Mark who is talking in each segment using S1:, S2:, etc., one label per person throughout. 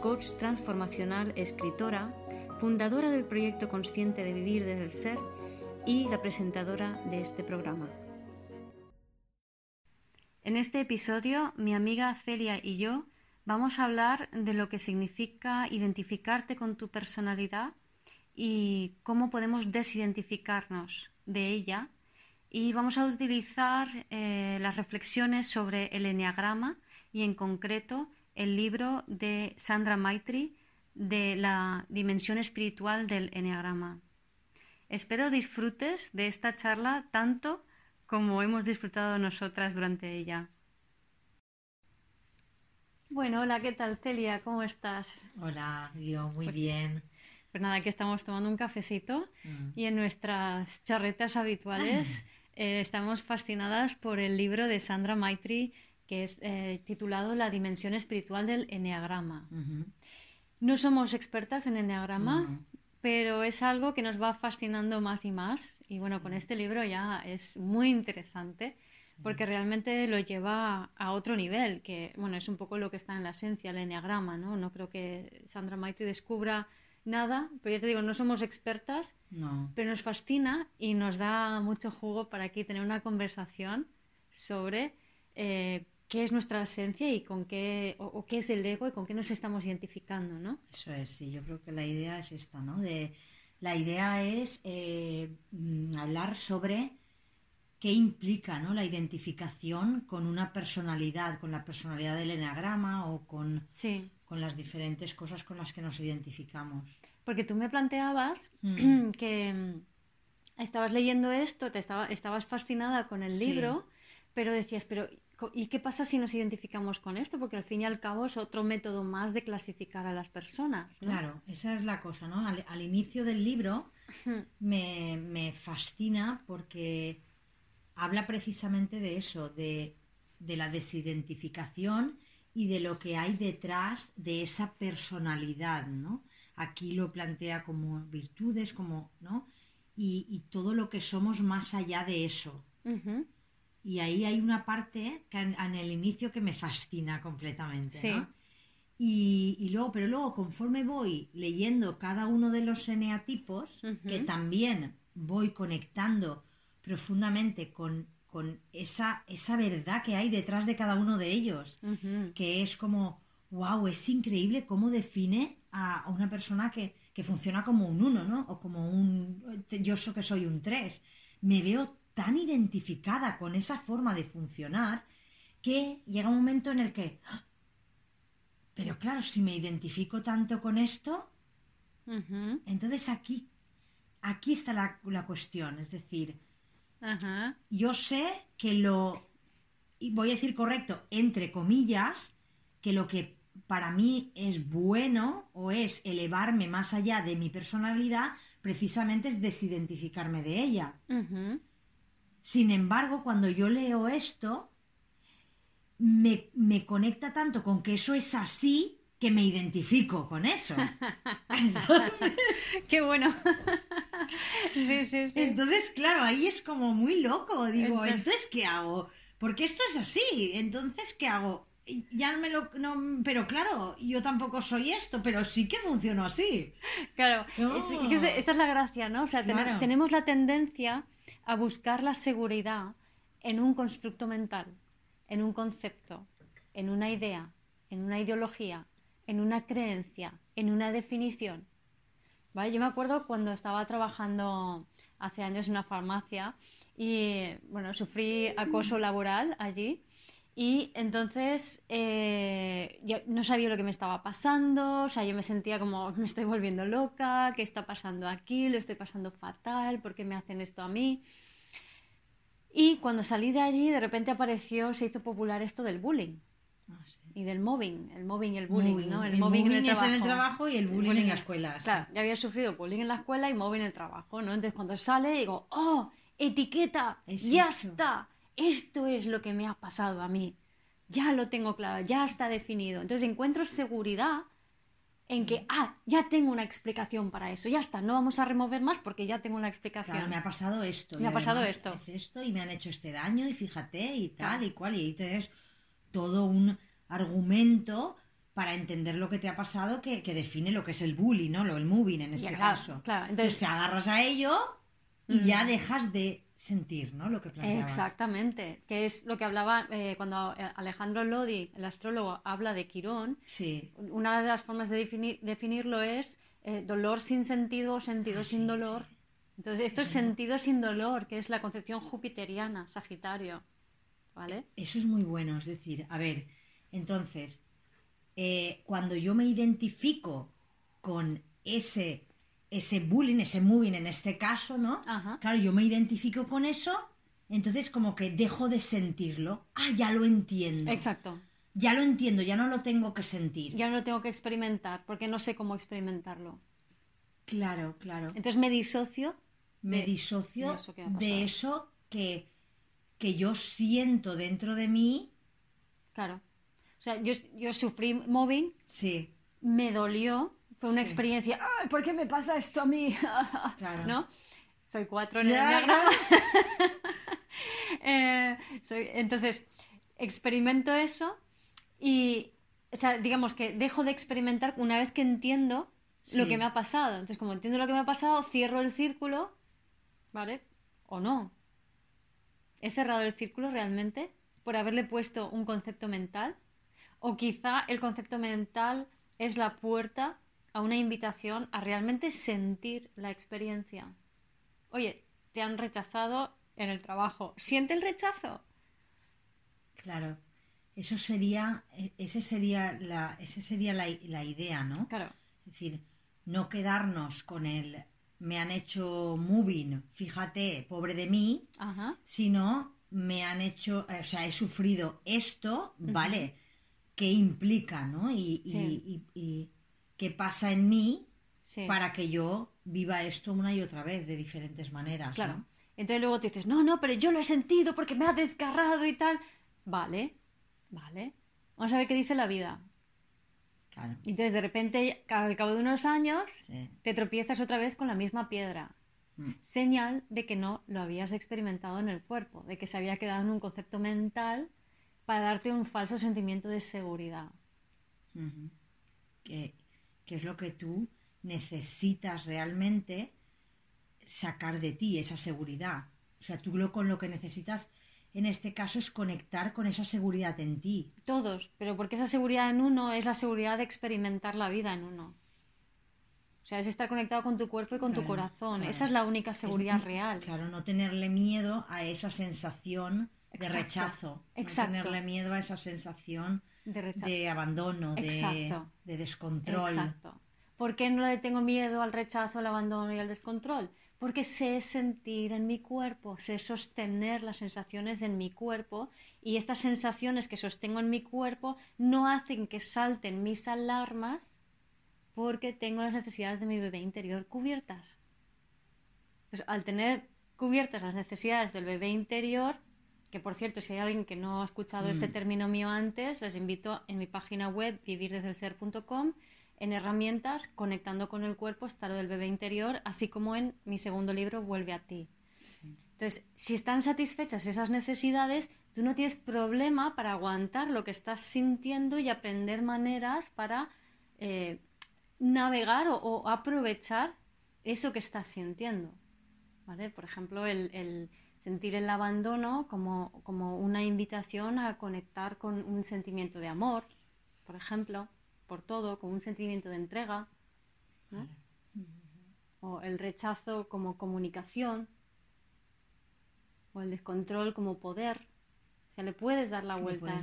S1: coach transformacional, escritora, fundadora del proyecto consciente de vivir desde el ser y la presentadora de este programa. En este episodio, mi amiga Celia y yo vamos a hablar de lo que significa identificarte con tu personalidad y cómo podemos desidentificarnos de ella y vamos a utilizar eh, las reflexiones sobre el enneagrama y en concreto el libro de Sandra Maitri de la dimensión espiritual del enneagrama. Espero disfrutes de esta charla tanto como hemos disfrutado nosotras durante ella. Bueno, hola, ¿qué tal Celia? ¿Cómo estás?
S2: Hola, yo muy pues, bien.
S1: Pues nada, aquí estamos tomando un cafecito mm. y en nuestras charretas habituales Eh, estamos fascinadas por el libro de Sandra Maitri que es eh, titulado La dimensión espiritual del Enneagrama. No somos expertas en Enneagrama, pero es algo que nos va fascinando más y más. Y bueno, con este libro ya es muy interesante porque realmente lo lleva a otro nivel, que bueno, es un poco lo que está en la esencia, el Enneagrama, ¿no? No creo que Sandra Maitri descubra nada, pero ya te digo, no somos expertas, pero nos fascina y nos da mucho jugo para aquí tener una conversación sobre eh, qué es nuestra esencia y con qué, o, qué es el ego y con qué nos estamos identificando, ¿no?
S2: Eso es, sí, yo creo que la idea es esta, ¿no? De, la idea es eh, mm, hablar sobre qué implica ¿no? la identificación con una personalidad, con la personalidad del enagrama o con,
S1: sí
S2: con las diferentes cosas con las que nos identificamos.
S1: Porque tú me planteabas mm. que mm, estabas leyendo esto, te estaba, estabas fascinada con el libro, pero decías, pero ¿y qué pasa si nos identificamos con esto? Porque al fin y al cabo es otro método más de clasificar a las personas.
S2: Claro, esa es la cosa, ¿no? Al, inicio del libro me, me, fascina porque habla precisamente de eso, de, de la desidentificación y de lo que hay detrás de esa personalidad, ¿no? Aquí lo plantea como virtudes, como, ¿no? Y, todo lo que somos más allá de eso. Y ahí hay una parte que en, el inicio que me fascina completamente, ¿no? Y, luego, pero luego conforme voy leyendo cada uno de los eneatipos, que también voy conectando profundamente con con esa, esa verdad que hay detrás de cada uno de ellos, que es como, wow, es increíble cómo define a, una persona que, funciona como un uno, ¿no? O como un, yo soy que soy un tres. Me veo tan identificada con esa forma de funcionar que llega un momento en el que, ¡ah! pero claro, si me identifico tanto con esto, entonces aquí, aquí está la, la cuestión, es decir, yo sé que lo, y voy a decir correcto, entre comillas, que lo que para mí es bueno o es elevarme más allá de mi personalidad, precisamente es desidentificarme de ella. Sin embargo, cuando yo leo esto, me, me, conecta tanto con que eso es así que me identifico con eso.
S1: Qué bueno. sí, sí, sí.
S2: Entonces, claro, ahí es como muy loco. Digo, entonces, ¿qué hago? Porque esto es así. Entonces, ¿qué hago? Ya no me lo. No, pero claro, yo tampoco soy esto, pero sí que funciono así.
S1: Claro, esta es la gracia, ¿no? O sea, tenemos la tendencia a buscar la seguridad en un constructo mental, en un concepto, en una idea, en una ideología, en una creencia, en una definición. ¿Vale? Yo me acuerdo cuando estaba trabajando hace años en una farmacia y bueno, sufrí acoso laboral allí y entonces eh, yo no sabía lo que me estaba pasando, o sea, yo me sentía como me estoy volviendo loca, ¿qué está pasando aquí? Lo estoy pasando fatal, ¿por qué me hacen esto a mí? Y cuando salí de allí, de repente apareció, se hizo popular esto del bullying. Ah, sí. y del mobbing, el mobbing y el bullying, ¿no?
S2: El, mobbing, en el es en el trabajo y el bullying, en la escuela.
S1: Claro, ya había sufrido bullying en la escuela y mobbing en el trabajo, ¿no? Entonces cuando sale digo, ¡oh! Etiqueta, ya está, esto es lo que me ha pasado a mí, ya lo tengo claro, ya está definido. Entonces encuentro seguridad en que, ah, ya tengo una explicación para eso, ya está, no vamos a remover más porque ya tengo una explicación.
S2: Claro, me ha pasado esto.
S1: Me ha pasado esto.
S2: Es esto y me han hecho este daño y fíjate y tal y cual y ahí tienes todo un argumento para entender lo que te ha pasado que, define lo que es el bullying, ¿no? Lo, el moving en este caso.
S1: Claro.
S2: Entonces, te agarras a ello y ya dejas de sentir, ¿no? Lo que planteabas.
S1: Exactamente, que es lo que hablaba eh, cuando eh, Alejandro Lodi, el astrólogo, habla de Quirón.
S2: Sí.
S1: Una de las formas de definirlo es eh, dolor sin sentido o sentido ah, sin dolor. Entonces, esto es sentido sin dolor, que es la concepción jupiteriana, Sagitario. ¿Vale?
S2: Eso es muy bueno, es decir, a ver, entonces, cuando yo me identifico con ese ese bullying, ese moving en este caso, ¿no? Claro, yo me identifico con eso, entonces como que dejo de sentirlo. Ah, ya lo entiendo.
S1: Exacto.
S2: Ya lo entiendo, ya no lo tengo que sentir.
S1: Ya no lo tengo que experimentar, porque no sé cómo experimentarlo.
S2: Claro, claro.
S1: Entonces me disocio.
S2: Me disocio de eso, que, que, yo siento dentro de mí.
S1: Claro. O sea, yo, yo sufrí mobbing.
S2: Sí.
S1: Me dolió fue una experiencia, Ay, ¿por qué me pasa esto a mí? Claro. ¿No? Soy cuatro en el diagrama. Eh, entonces, experimento eso y, o sea, digamos que dejo de experimentar una vez que entiendo lo que me ha pasado. Entonces, como entiendo lo que me ha pasado, cierro el círculo, ¿vale? O no. ¿He cerrado el círculo realmente por haberle puesto un concepto mental? O quizá el concepto mental es la puerta a una invitación a realmente sentir la experiencia. Oye, te han rechazado en el trabajo. ¿Siente el rechazo?
S2: Claro. Eso sería, e, ese sería la, ese sería la, idea, ¿no?
S1: Claro.
S2: Es decir, no quedarnos con el me han hecho moving, fíjate, pobre de mí, sino me han hecho, o sea, he sufrido esto, ¿vale? ¿Qué implica, no? y, y qué pasa en mí para que yo viva esto una y otra vez de diferentes maneras.
S1: Claro. Entonces luego te dices, no, no, pero yo lo he sentido porque me ha desgarrado y tal. Vale, vale. Vamos a ver qué dice la vida.
S2: Claro.
S1: Y entonces de repente, al cabo de unos años, te tropiezas otra vez con la misma piedra. Mm. Señal de que no lo habías experimentado en el cuerpo, de que se había quedado en un concepto mental para darte un falso sentimiento de seguridad.
S2: Que que es lo que tú necesitas realmente sacar de ti, esa seguridad. O sea, tú lo, con lo que necesitas en este caso es conectar con esa seguridad en ti.
S1: Todos, pero porque esa seguridad en uno es la seguridad de experimentar la vida en uno. O sea, es estar conectado con tu cuerpo y con tu corazón. Esa es la única seguridad real.
S2: Claro, no tenerle miedo a esa sensación de rechazo.
S1: Exacto.
S2: No tenerle miedo a esa sensación de, abandono, de, de, descontrol.
S1: Exacto. ¿Por qué no le tengo miedo al rechazo, al abandono y al descontrol? Porque sé sentir en mi cuerpo, sé sostener las sensaciones en mi cuerpo y estas sensaciones que sostengo en mi cuerpo no hacen que salten mis alarmas porque tengo las necesidades de mi bebé interior cubiertas. Entonces, al tener cubiertas las necesidades del bebé interior, que por cierto, si hay alguien que no ha escuchado este mm. término mío antes, les invito en mi página web vivirdesdelser.com en herramientas conectando con el cuerpo está lo del bebé interior, así como en mi segundo libro Vuelve a ti. Entonces, si están satisfechas esas necesidades, tú no tienes problema para aguantar lo que estás sintiendo y aprender maneras para eh, navegar o, aprovechar eso que estás sintiendo. ¿Vale? Por ejemplo, el sentir el abandono como, como una invitación a conectar con un sentimiento de amor, por ejemplo, por todo, con un sentimiento de entrega, o el rechazo como comunicación, o el descontrol como poder. O sea, le puedes dar la vuelta.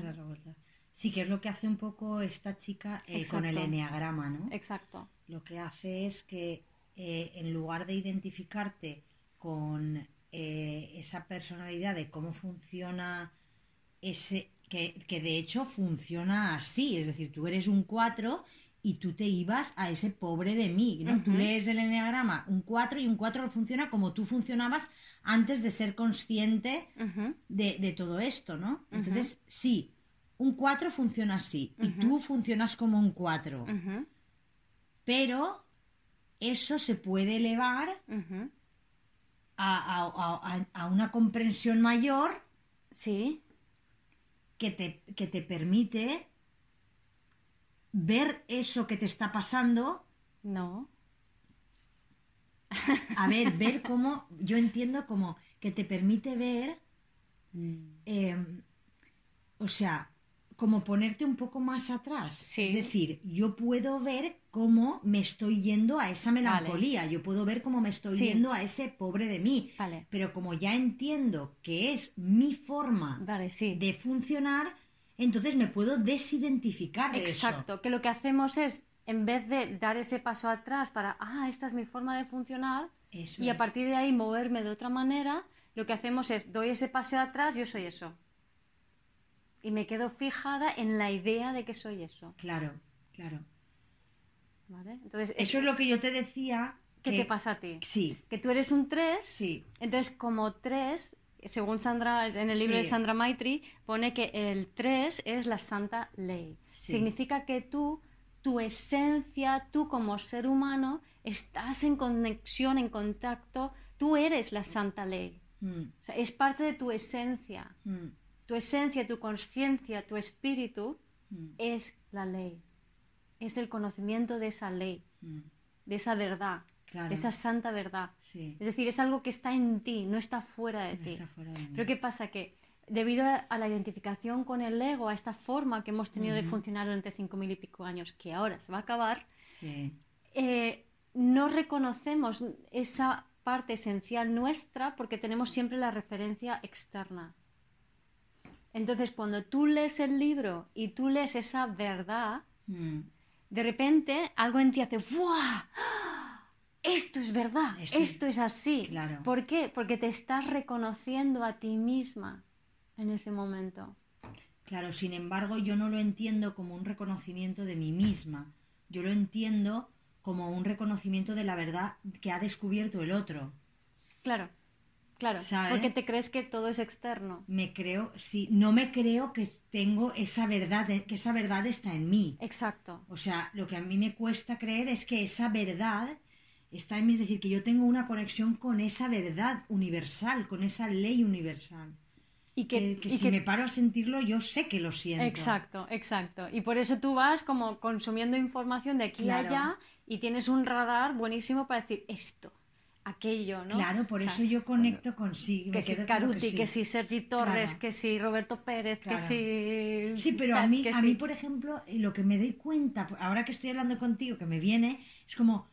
S2: Sí, que es lo que hace un poco esta chica eh, con el eneagrama, ¿no?
S1: Exacto.
S2: Lo que hace es que eh, en lugar de identificarte con eh, esa personalidad de cómo funciona ese, que, que de hecho funciona así, es decir, tú eres un 4 y tú te ibas a ese pobre de mí, ¿no? Tú lees el enneagrama un 4 y un 4 funciona como tú funcionabas antes de ser consciente de, de, todo esto, ¿no? Entonces, sí, un 4 funciona así y tú funcionas como un 4. Pero eso se puede elevar a, a, una comprensión mayor.
S1: Sí.
S2: Que te, que te permite ver eso que te está pasando.
S1: No.
S2: A ver, ver cómo, yo entiendo como que te permite ver, mm. em, o sea, como ponerte un poco más atrás. Es decir, yo puedo ver cómo me estoy yendo a esa melancolía, yo puedo ver cómo me estoy yendo a ese pobre de mí. Pero como ya entiendo que es mi forma de funcionar, entonces me puedo desidentificar de
S1: Exacto, que lo que hacemos es, en vez de dar ese paso atrás para, ah, esta es mi forma de funcionar, y a partir de ahí moverme de otra manera, lo que hacemos es, doy ese paso atrás, yo soy eso. Y me quedo fijada en la idea de que soy eso.
S2: Claro, claro.
S1: ¿Vale? Entonces,
S2: eso es lo que yo te decía.
S1: ¿Qué te pasa a ti?
S2: Sí.
S1: Que tú eres un 3.
S2: Sí.
S1: Entonces, como 3, según Sandra, en el libro de Sandra Maitri, pone que el 3 es la santa ley. Significa que tú, tu esencia, tú como ser humano, estás en conexión, en contacto, tú eres la santa ley. Mm. O sea, es parte de tu esencia. Mm. Tu esencia, tu conciencia, tu espíritu mm. es la ley. Es el conocimiento de esa ley, de esa verdad esa santa verdad. Es decir, es algo que está en ti, no está fuera de ti. Pero ¿qué pasa? Que debido a la identificación con el ego, a esta forma que hemos tenido de funcionar durante cinco mil y pico años, que ahora se va a acabar, eh, no reconocemos esa parte esencial nuestra porque tenemos siempre la referencia externa. Entonces, cuando tú lees el libro y tú lees esa verdad, mm. de repente algo en ti hace ¡Buah! esto es verdad, esto, es así.
S2: Claro.
S1: ¿Por qué? Porque te estás reconociendo a ti misma en ese momento.
S2: Claro, sin embargo, yo no lo entiendo como un reconocimiento de mí misma. Yo lo entiendo como un reconocimiento de la verdad que ha descubierto el otro.
S1: Claro, claro. Porque te crees que todo es externo.
S2: Me creo, sí, no me creo que tengo esa verdad, que esa verdad está en mí.
S1: Exacto.
S2: O sea, lo que a mí me cuesta creer es que esa verdad está en mí, es decir, que yo tengo una conexión con esa verdad universal, con esa ley universal. Y que, si me paro a sentirlo, yo sé que lo siento.
S1: Exacto, exacto. Y por eso tú vas como consumiendo información de aquí a allá y tienes un radar buenísimo para decir esto, aquello, ¿no?
S2: Claro, por eso yo conecto con sí.
S1: Que si Caruti, que, si Sergi Torres, que si Roberto Pérez, que si...
S2: Sí, pero a mí, a mí, por ejemplo, lo que me doy cuenta, ahora que estoy hablando contigo, que me viene, es como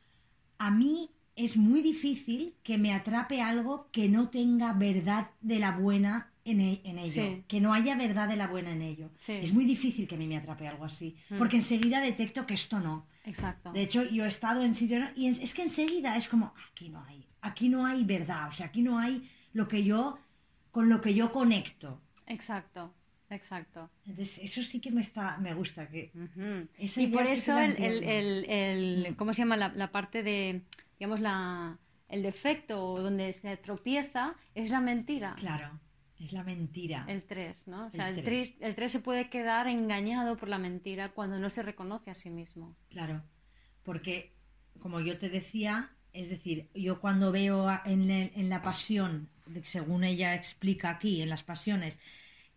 S2: a mí es muy difícil que me atrape algo que no tenga verdad de la buena en, e, ello, que no haya verdad de la buena en ello. Es muy difícil que a mí me atrape algo así, mm. porque enseguida detecto que esto no.
S1: Exacto.
S2: De hecho, yo he estado en sitios y es, que enseguida es como, aquí no hay, aquí no hay verdad, o sea, aquí no hay lo que yo, con lo que yo conecto.
S1: Exacto. Exacto.
S2: Entonces, eso sí que me está, me gusta. Que
S1: y por eso el, el, el. ¿cómo se llama? La, parte de, digamos, la, el defecto donde se tropieza es la mentira.
S2: Claro, es la mentira.
S1: El 3, ¿no? O sea, el 3. el 3 se puede quedar engañado por la mentira cuando no se reconoce a sí mismo.
S2: Claro, porque, como yo te decía, es decir, yo cuando veo en, en la pasión, según ella explica aquí, en las pasiones,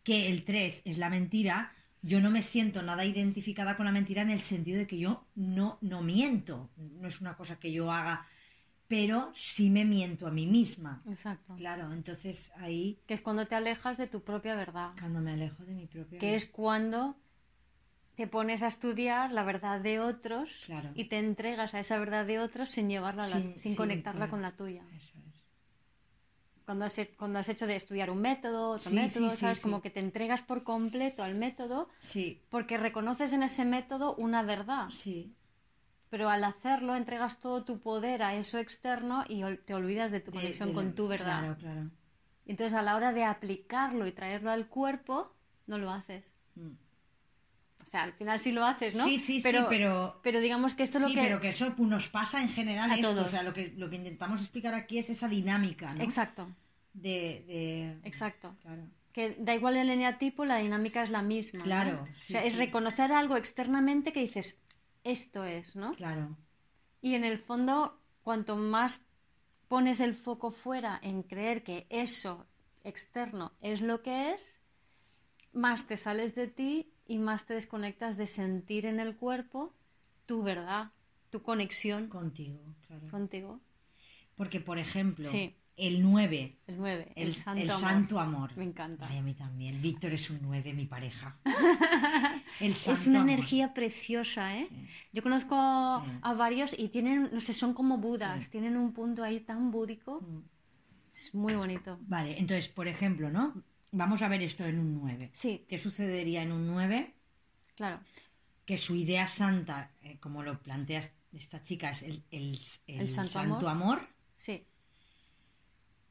S2: que el 3 es la mentira, yo no me siento nada identificada con la mentira en el sentido de que yo no, no miento. No es una cosa que yo haga, pero sí me miento a mí misma.
S1: Exacto.
S2: Claro, entonces ahí...
S1: Que es cuando te alejas de tu propia verdad.
S2: Cuando me alejo de mi propia
S1: Que es cuando te pones a estudiar la verdad de otros y te entregas a esa verdad de otros sin llevarla, sin conectarla con la tuya.
S2: Eso es
S1: cuando has, cuando has hecho de estudiar un método, otro método, ¿sabes? Como que te entregas por completo al método
S2: sí.
S1: porque reconoces en ese método una verdad.
S2: Sí.
S1: Pero al hacerlo entregas todo tu poder a eso externo y te olvidas de tu conexión con tu verdad.
S2: Claro, claro.
S1: Entonces a la hora de aplicarlo y traerlo al cuerpo, no lo haces. Mm. O sea, al final sí lo haces, ¿no?
S2: Sí, sí, pero, sí, pero...
S1: Pero digamos que esto es lo que...
S2: pero que eso nos pasa en general a todos. O sea, lo que, lo que intentamos explicar aquí es esa dinámica, ¿no?
S1: Exacto.
S2: De...
S1: Exacto. Claro. Que da igual el eneatipo, la dinámica es la misma.
S2: Claro.
S1: o sea, es reconocer algo externamente que dices, esto es, ¿no?
S2: Claro.
S1: Y en el fondo, cuanto más pones el foco fuera en creer que eso externo es lo que es, más te sales de ti y más te desconectas de sentir en el cuerpo tu verdad, tu conexión
S2: contigo, claro.
S1: Contigo.
S2: Porque, por ejemplo, el 9.
S1: El 9,
S2: el, santo, amor.
S1: Me encanta.
S2: Ay, a mí también. Víctor es un 9, mi pareja.
S1: es una energía preciosa, ¿eh? Yo conozco a varios y tienen, no sé, son como budas, tienen un punto ahí tan búdico. Mm. Es muy bonito.
S2: Vale, entonces, por ejemplo, ¿no? Vamos a ver esto en un 9.
S1: Sí.
S2: ¿Qué sucedería en un 9?
S1: Claro.
S2: Que su idea santa, eh, como lo plantea esta chica, es el, el, santo, amor.
S1: Sí.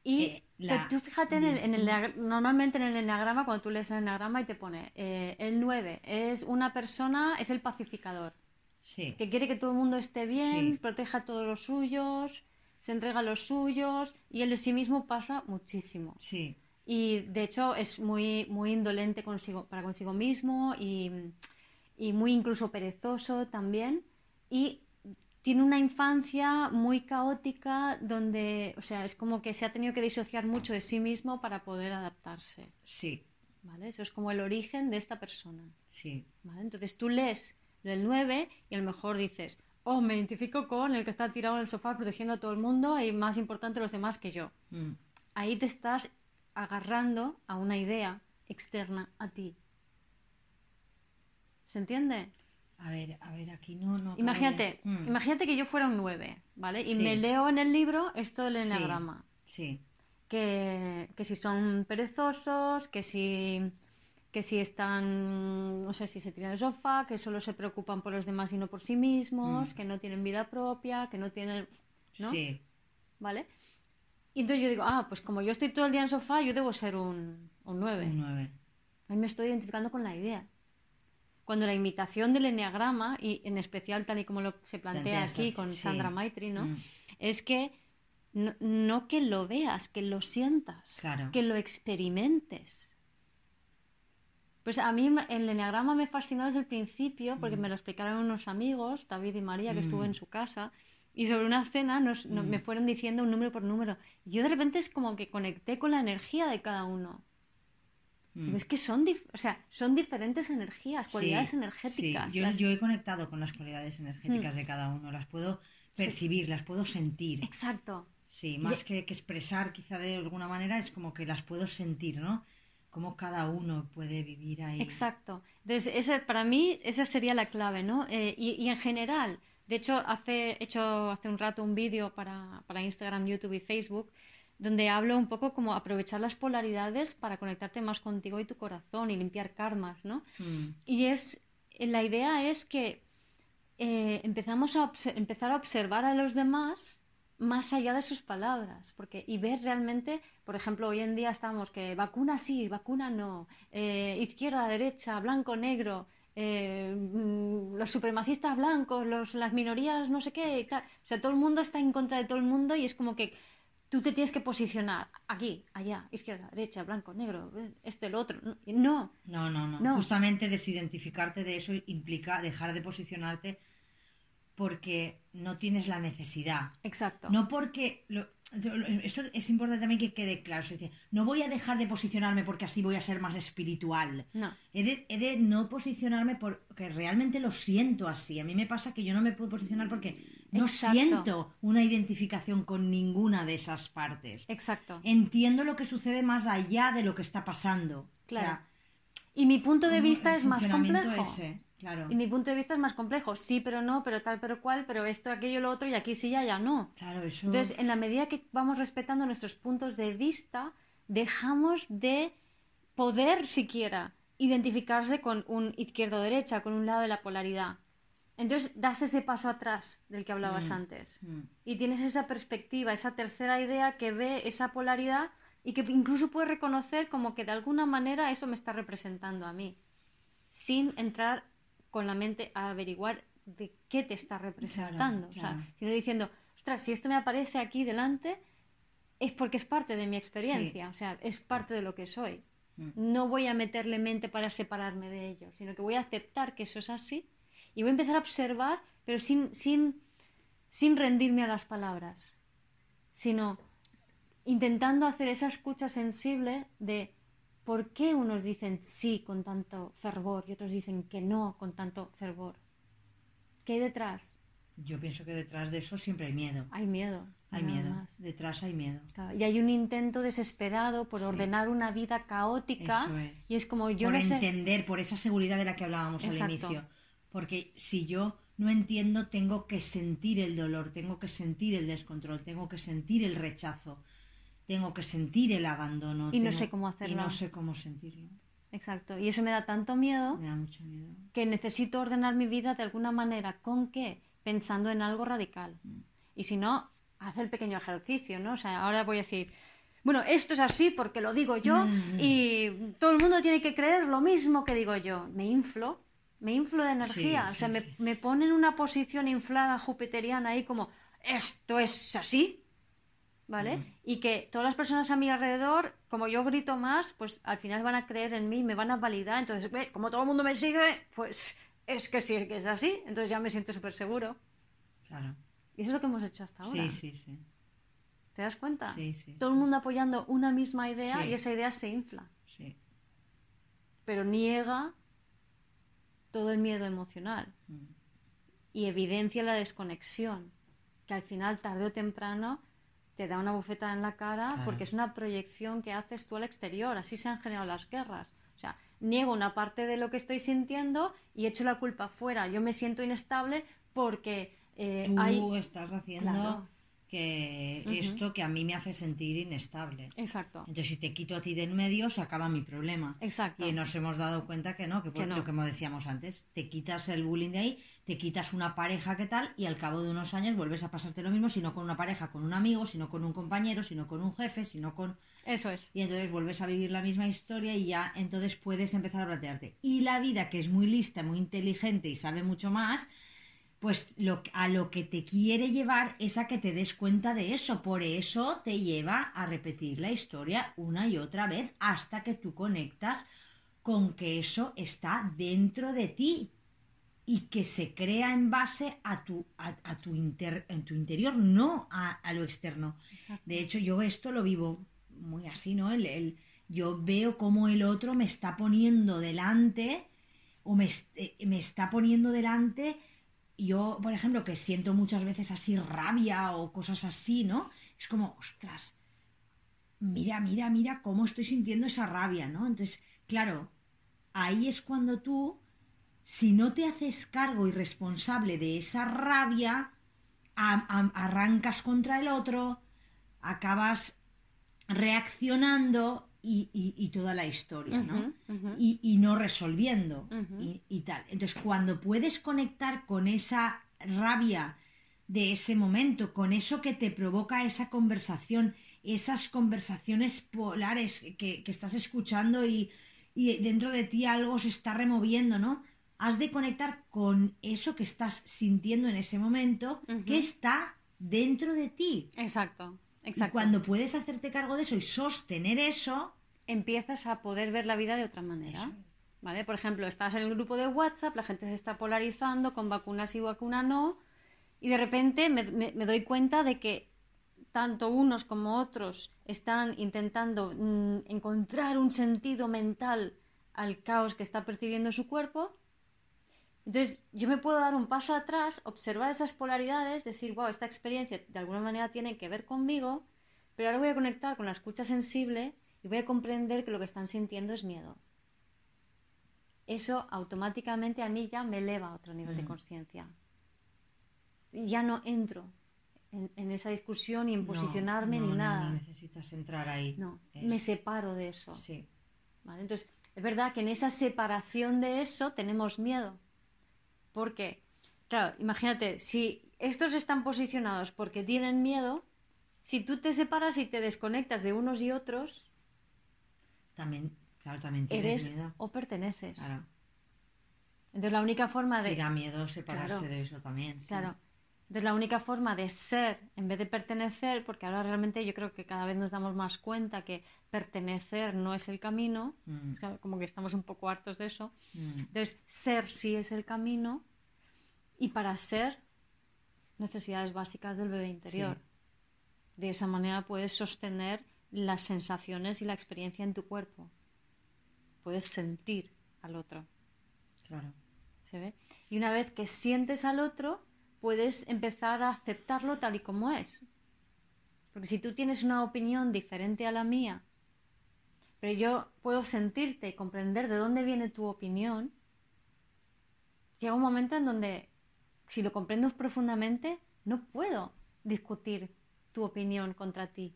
S1: Y eh, tú fíjate, en el, normalmente en el enneagrama, cuando tú lees el enneagrama y te pone eh, el 9 es una persona, es el pacificador.
S2: Sí.
S1: Que quiere que todo el mundo esté bien, proteja a todos los suyos, se entrega a los suyos y él de sí mismo pasa muchísimo.
S2: Sí
S1: y de hecho es muy, muy indolente consigo, para consigo mismo y, muy incluso perezoso también y tiene una infancia muy caótica donde, o sea, es como que se ha tenido que disociar mucho de sí mismo para poder adaptarse.
S2: Sí.
S1: ¿Vale? Eso es como el origen de esta persona.
S2: Sí.
S1: ¿Vale? Entonces tú lees del 9 y a lo mejor dices, oh, me identifico con el que está tirado en el sofá protegiendo a todo el mundo y más importante los demás que yo.
S2: Mm.
S1: Ahí te estás agarrando a una idea externa a ti. ¿Se entiende?
S2: A ver, a ver, aquí no... no
S1: imagínate, mm. imagínate que yo fuera un 9, ¿vale? Y me leo en el libro esto del enagrama.
S2: Sí.
S1: Que, que, si son perezosos, que si, que si están, no sé, si se tiran el sofá, que solo se preocupan por los demás y no por sí mismos, mm. que no tienen vida propia, que no tienen... ¿no?
S2: Sí.
S1: ¿Vale? Y entonces yo digo, ah, pues como yo estoy todo el día en sofá, yo debo ser un, un 9.
S2: Un 9.
S1: Ahí me estoy identificando con la idea. Cuando la imitación del enneagrama, y en especial tal y como lo, se plantea aquí con Sandra Maitri, ¿no? Mm. Es que no, que lo veas, que lo sientas, que lo experimentes. Pues a mí el enneagrama me fascinó desde el principio porque mm. me lo explicaron unos amigos, David y María, que estuve mm. en su casa, y sobre una cena nos, me mm. fueron diciendo un número por número. Yo de repente es como que conecté con la energía de cada uno. Mm. Es que son, o sea, son diferentes energías, cualidades energéticas.
S2: Sí. Yo, he conectado con las cualidades energéticas mm. de cada uno, las puedo percibir, las puedo sentir.
S1: Exacto.
S2: Sí, más que, que, expresar quizá de alguna manera, es como que las puedo sentir, ¿no? Cómo cada uno puede vivir ahí.
S1: Exacto. Entonces, ese, para mí esa sería la clave, ¿no? Eh, y, y en general, de hecho, hace, he hecho hace un rato un vídeo para, Instagram, YouTube y Facebook donde hablo un poco como aprovechar las polaridades para conectarte más contigo y tu corazón y limpiar karmas, ¿no?
S2: Mm.
S1: Y es, la idea es que eh, empezamos a empezar a observar a los demás más allá de sus palabras, porque y ver realmente, por ejemplo, hoy en día estamos que vacuna sí, vacuna no, eh, izquierda, derecha, blanco, negro, eh, mm, los supremacistas blancos, los, las minorías no sé qué, y tal. O sea, todo el mundo está en contra de todo el mundo y es como que tú te tienes que posicionar aquí, allá, izquierda, derecha, blanco, negro, este, lo otro. No.
S2: No, no, no. Justamente desidentificarte de eso implica dejar de posicionarte porque no tienes la necesidad.
S1: Exacto.
S2: No porque... esto es importante también que quede claro. no voy a dejar de posicionarme porque así voy a ser más espiritual.
S1: No.
S2: He de, no posicionarme porque realmente lo siento así. A mí me pasa que yo no me puedo posicionar porque no siento una identificación con ninguna de esas partes.
S1: Exacto.
S2: Entiendo lo que sucede más allá de lo que está pasando.
S1: Claro. y mi punto de vista es más complejo.
S2: Ese. Claro.
S1: Y mi punto de vista es más complejo. Sí, pero no, pero tal, pero cual, pero esto, aquello, lo otro, y aquí sí, ya, ya no.
S2: Claro, eso.
S1: Entonces, en la medida que vamos respetando nuestros puntos de vista, dejamos de poder siquiera identificarse con un izquierdo derecha, con un lado de la polaridad. Entonces das ese paso atrás del que hablabas
S2: mm,
S1: antes.
S2: Mm.
S1: Y tienes esa perspectiva, esa tercera idea que ve esa polaridad y que incluso puedes reconocer como que de alguna manera eso me está representando a mí, sin entrar con la mente a averiguar de qué te está representando, sino diciendo, ostras, si esto me aparece aquí delante, es porque es parte de mi experiencia, o sea, es parte de lo que soy. Mm. No voy a meterle mente para separarme de ello, sino que voy a aceptar que eso es así y voy a empezar a observar, pero sin, sin, sin rendirme a las palabras, sino intentando hacer esa escucha sensible de por qué unos dicen sí con tanto fervor y otros dicen que no con tanto fervor. ¿Qué hay detrás?
S2: Yo pienso que detrás de eso siempre hay miedo.
S1: Hay miedo.
S2: Hay miedo. Detrás hay miedo.
S1: Y hay un intento desesperado por ordenar una vida caótica. Eso es. Y es como yo
S2: por entender, por esa seguridad de la que hablábamos al inicio. Porque si yo no entiendo, tengo que sentir el dolor, tengo que sentir el descontrol, tengo que sentir el rechazo, tengo que sentir el abandono.
S1: Y no sé cómo hacerlo.
S2: Y no sé cómo sentirlo.
S1: Exacto. Y eso me da tanto miedo.
S2: Me da mucho miedo.
S1: Que necesito ordenar mi vida de alguna manera. ¿Con qué? pensando en algo radical. Y si no, haz el pequeño ejercicio, ¿no? O sea, ahora voy a decir, bueno, esto es así porque lo digo yo mm. y todo el mundo tiene que creer lo mismo que digo yo. Me inflo, me inflo de energía, o sea, me, me pone en una posición inflada jupiteriana ahí como, esto es así, ¿vale? Y que todas las personas a mi alrededor, como yo grito más, pues al final van a creer en mí, me van a validar. Entonces, como todo el mundo me sigue, pues es que sí, que es así, entonces ya me siento súper seguro.
S2: Claro.
S1: Y eso es lo que hemos hecho hasta ahora.
S2: Sí, sí, sí.
S1: ¿Te das cuenta?
S2: Sí, sí.
S1: Todo el mundo apoyando una misma idea y esa idea se infla.
S2: Sí.
S1: Pero niega todo el miedo emocional mm. y evidencia la desconexión, que al final, tarde o temprano, te da una bufeta en la cara porque es una proyección que haces tú al exterior. Así se han generado las guerras niego una parte de lo que estoy sintiendo y echo la culpa fuera. Yo me siento inestable porque eh,
S2: Tú estás haciendo que esto que a mí me hace sentir inestable.
S1: Exacto.
S2: Entonces, si te quito a ti de en medio, se acaba mi problema.
S1: Exacto.
S2: Y nos hemos dado cuenta que no, que, por lo que decíamos antes, te quitas el bullying de ahí, te quitas una pareja que tal, y al cabo de unos años vuelves a pasarte lo mismo, sino con una pareja, con un amigo, sino con un compañero, sino con un jefe, sino con...
S1: Eso es.
S2: Y entonces vuelves a vivir la misma historia y ya entonces puedes empezar a plantearte. Y la vida, que es muy lista, muy inteligente y sabe mucho más, pues lo, a lo que te quiere llevar es a que te des cuenta de eso. Por eso te lleva a repetir la historia una y otra vez hasta que tú conectas con que eso está dentro de ti y que se crea en base a tu, a, tu, en tu interior, no a, lo externo. De hecho, yo esto lo vivo muy así, ¿no? El, el, yo veo cómo el otro me está poniendo delante o me, eh, me está poniendo delante yo, por ejemplo, que siento muchas veces así rabia o cosas así, ¿no? Es como, ostras, mira, mira, mira cómo estoy sintiendo esa rabia, ¿no? Entonces, claro, ahí es cuando tú, si no te haces cargo y responsable de esa rabia, arrancas contra el otro, acabas reaccionando y, toda la historia, ¿no? Y, no resolviendo y, tal. Entonces, cuando puedes conectar con esa rabia de ese momento, con eso que te provoca esa conversación, esas conversaciones polares que, estás escuchando y, dentro de ti algo se está removiendo, ¿no? Has de conectar con eso que estás sintiendo en ese momento, que está dentro de ti.
S1: Exacto.
S2: Y cuando puedes hacerte cargo de eso y sostener eso,
S1: empiezas a poder ver la vida de otra manera. ¿Vale? Por ejemplo, estás en el grupo de WhatsApp, la gente se está polarizando con vacunas y vacuna no, y de repente me, doy cuenta de que tanto unos como otros están intentando mm, encontrar un sentido mental al caos que está percibiendo su cuerpo. Entonces, yo me puedo dar un paso atrás, observar esas polaridades, decir, wow, esta experiencia de alguna manera tiene que ver conmigo, pero ahora voy a conectar con la escucha sensible y voy a comprender que lo que están sintiendo es miedo. Eso automáticamente a mí ya me eleva a otro nivel de conciencia. Ya no entro en, esa discusión ni en posicionarme ni nada.
S2: No necesitas entrar ahí.
S1: No, me separo de eso.
S2: Sí.
S1: Entonces, es verdad que en esa separación de eso tenemos miedo. Porque, claro, imagínate, si estos están posicionados porque tienen miedo, si tú te separas y te desconectas de unos y otros,
S2: también, claro, también tienes
S1: eres
S2: miedo.
S1: o perteneces.
S2: Claro.
S1: Entonces la única forma de...
S2: Sí, da miedo separarse
S1: Claro.
S2: de eso también. sí.
S1: Claro. Entonces la única forma de ser en vez de pertenecer, porque ahora realmente yo creo que cada vez nos damos más cuenta que pertenecer no es el camino,
S2: Mm.
S1: es como que estamos un poco hartos de eso.
S2: Mm.
S1: Entonces ser sí es el camino y para ser necesidades básicas del bebé interior. De esa manera puedes sostener las sensaciones y la experiencia en tu cuerpo. Puedes sentir al otro.
S2: Claro.
S1: ¿Se ve? Y una vez que sientes al otro, puedes empezar a aceptarlo tal y como es. Porque si tú tienes una opinión diferente a la mía, pero yo puedo sentirte y comprender de dónde viene tu opinión, llega un momento en donde, si lo comprendo profundamente, no puedo discutir tu opinión contra ti.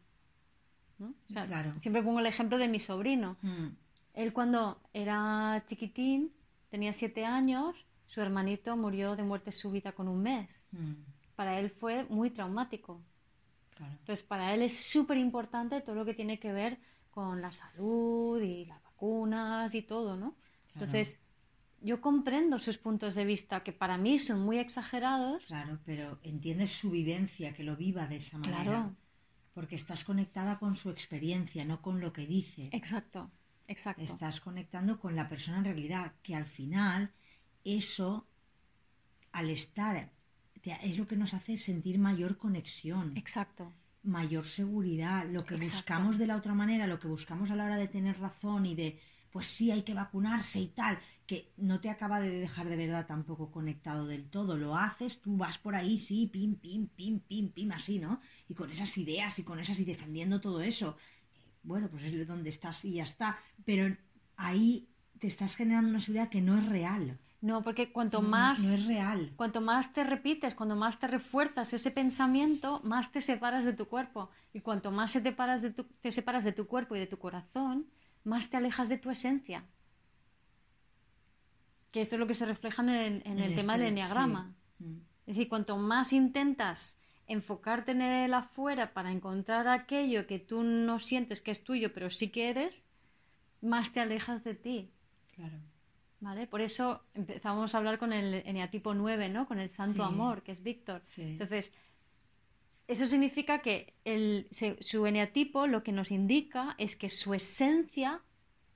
S1: ¿no? O sea,
S2: Claro.
S1: Siempre pongo el ejemplo de mi sobrino.
S2: Mm.
S1: Él cuando era chiquitín, tenía siete años, su hermanito murió de muerte súbita con un mes.
S2: Mm.
S1: Para él fue muy traumático.
S2: Claro.
S1: Entonces, para él es súper importante todo lo que tiene que ver con la salud y las vacunas y todo, ¿no?
S2: Claro.
S1: Entonces, yo comprendo sus puntos de vista, que para mí son muy exagerados.
S2: Claro, pero entiendes su vivencia, que lo viva de esa manera.
S1: Claro.
S2: Porque estás conectada con su experiencia, no con lo que dice.
S1: Exacto, exacto.
S2: Estás conectando con la persona en realidad, que al final eso, al estar, te- es lo que nos hace sentir mayor conexión,
S1: Exacto.
S2: mayor seguridad, lo que
S1: Exacto.
S2: buscamos de la otra manera, lo que buscamos a la hora de tener razón y de, pues sí, hay que vacunarse y tal, que no te acaba de dejar de verdad tampoco conectado del todo. Lo haces, tú vas por ahí, sí, pim, pim, pim, pim, pim, así, ¿no? Y con esas ideas y con esas y defendiendo todo eso. Bueno, pues es donde estás y ya está. Pero ahí te estás generando una seguridad que no es real.
S1: No, porque cuanto
S2: no-
S1: más...
S2: no es real.
S1: Cuanto más te repites, cuanto más te refuerzas ese pensamiento, más te separas de tu cuerpo. Y cuanto más se te, paras de tu- te separas de tu cuerpo y de tu corazón, más te alejas de tu esencia. Que esto es lo que se refleja en el, en el tema
S2: este-
S1: del enneagrama.
S2: sí. Mm.
S1: Es decir, cuanto más intentas enfocarte en el afuera para encontrar aquello que tú no sientes que es tuyo, pero sí que eres, más te alejas de ti.
S2: Claro.
S1: ¿Vale? Por eso empezamos a hablar con el eneatipo 9, ¿no? Con el santo
S2: Sí.
S1: amor, que es Víctor.
S2: Sí.
S1: Entonces, eso significa que el, su eneatipo lo que nos indica es que su esencia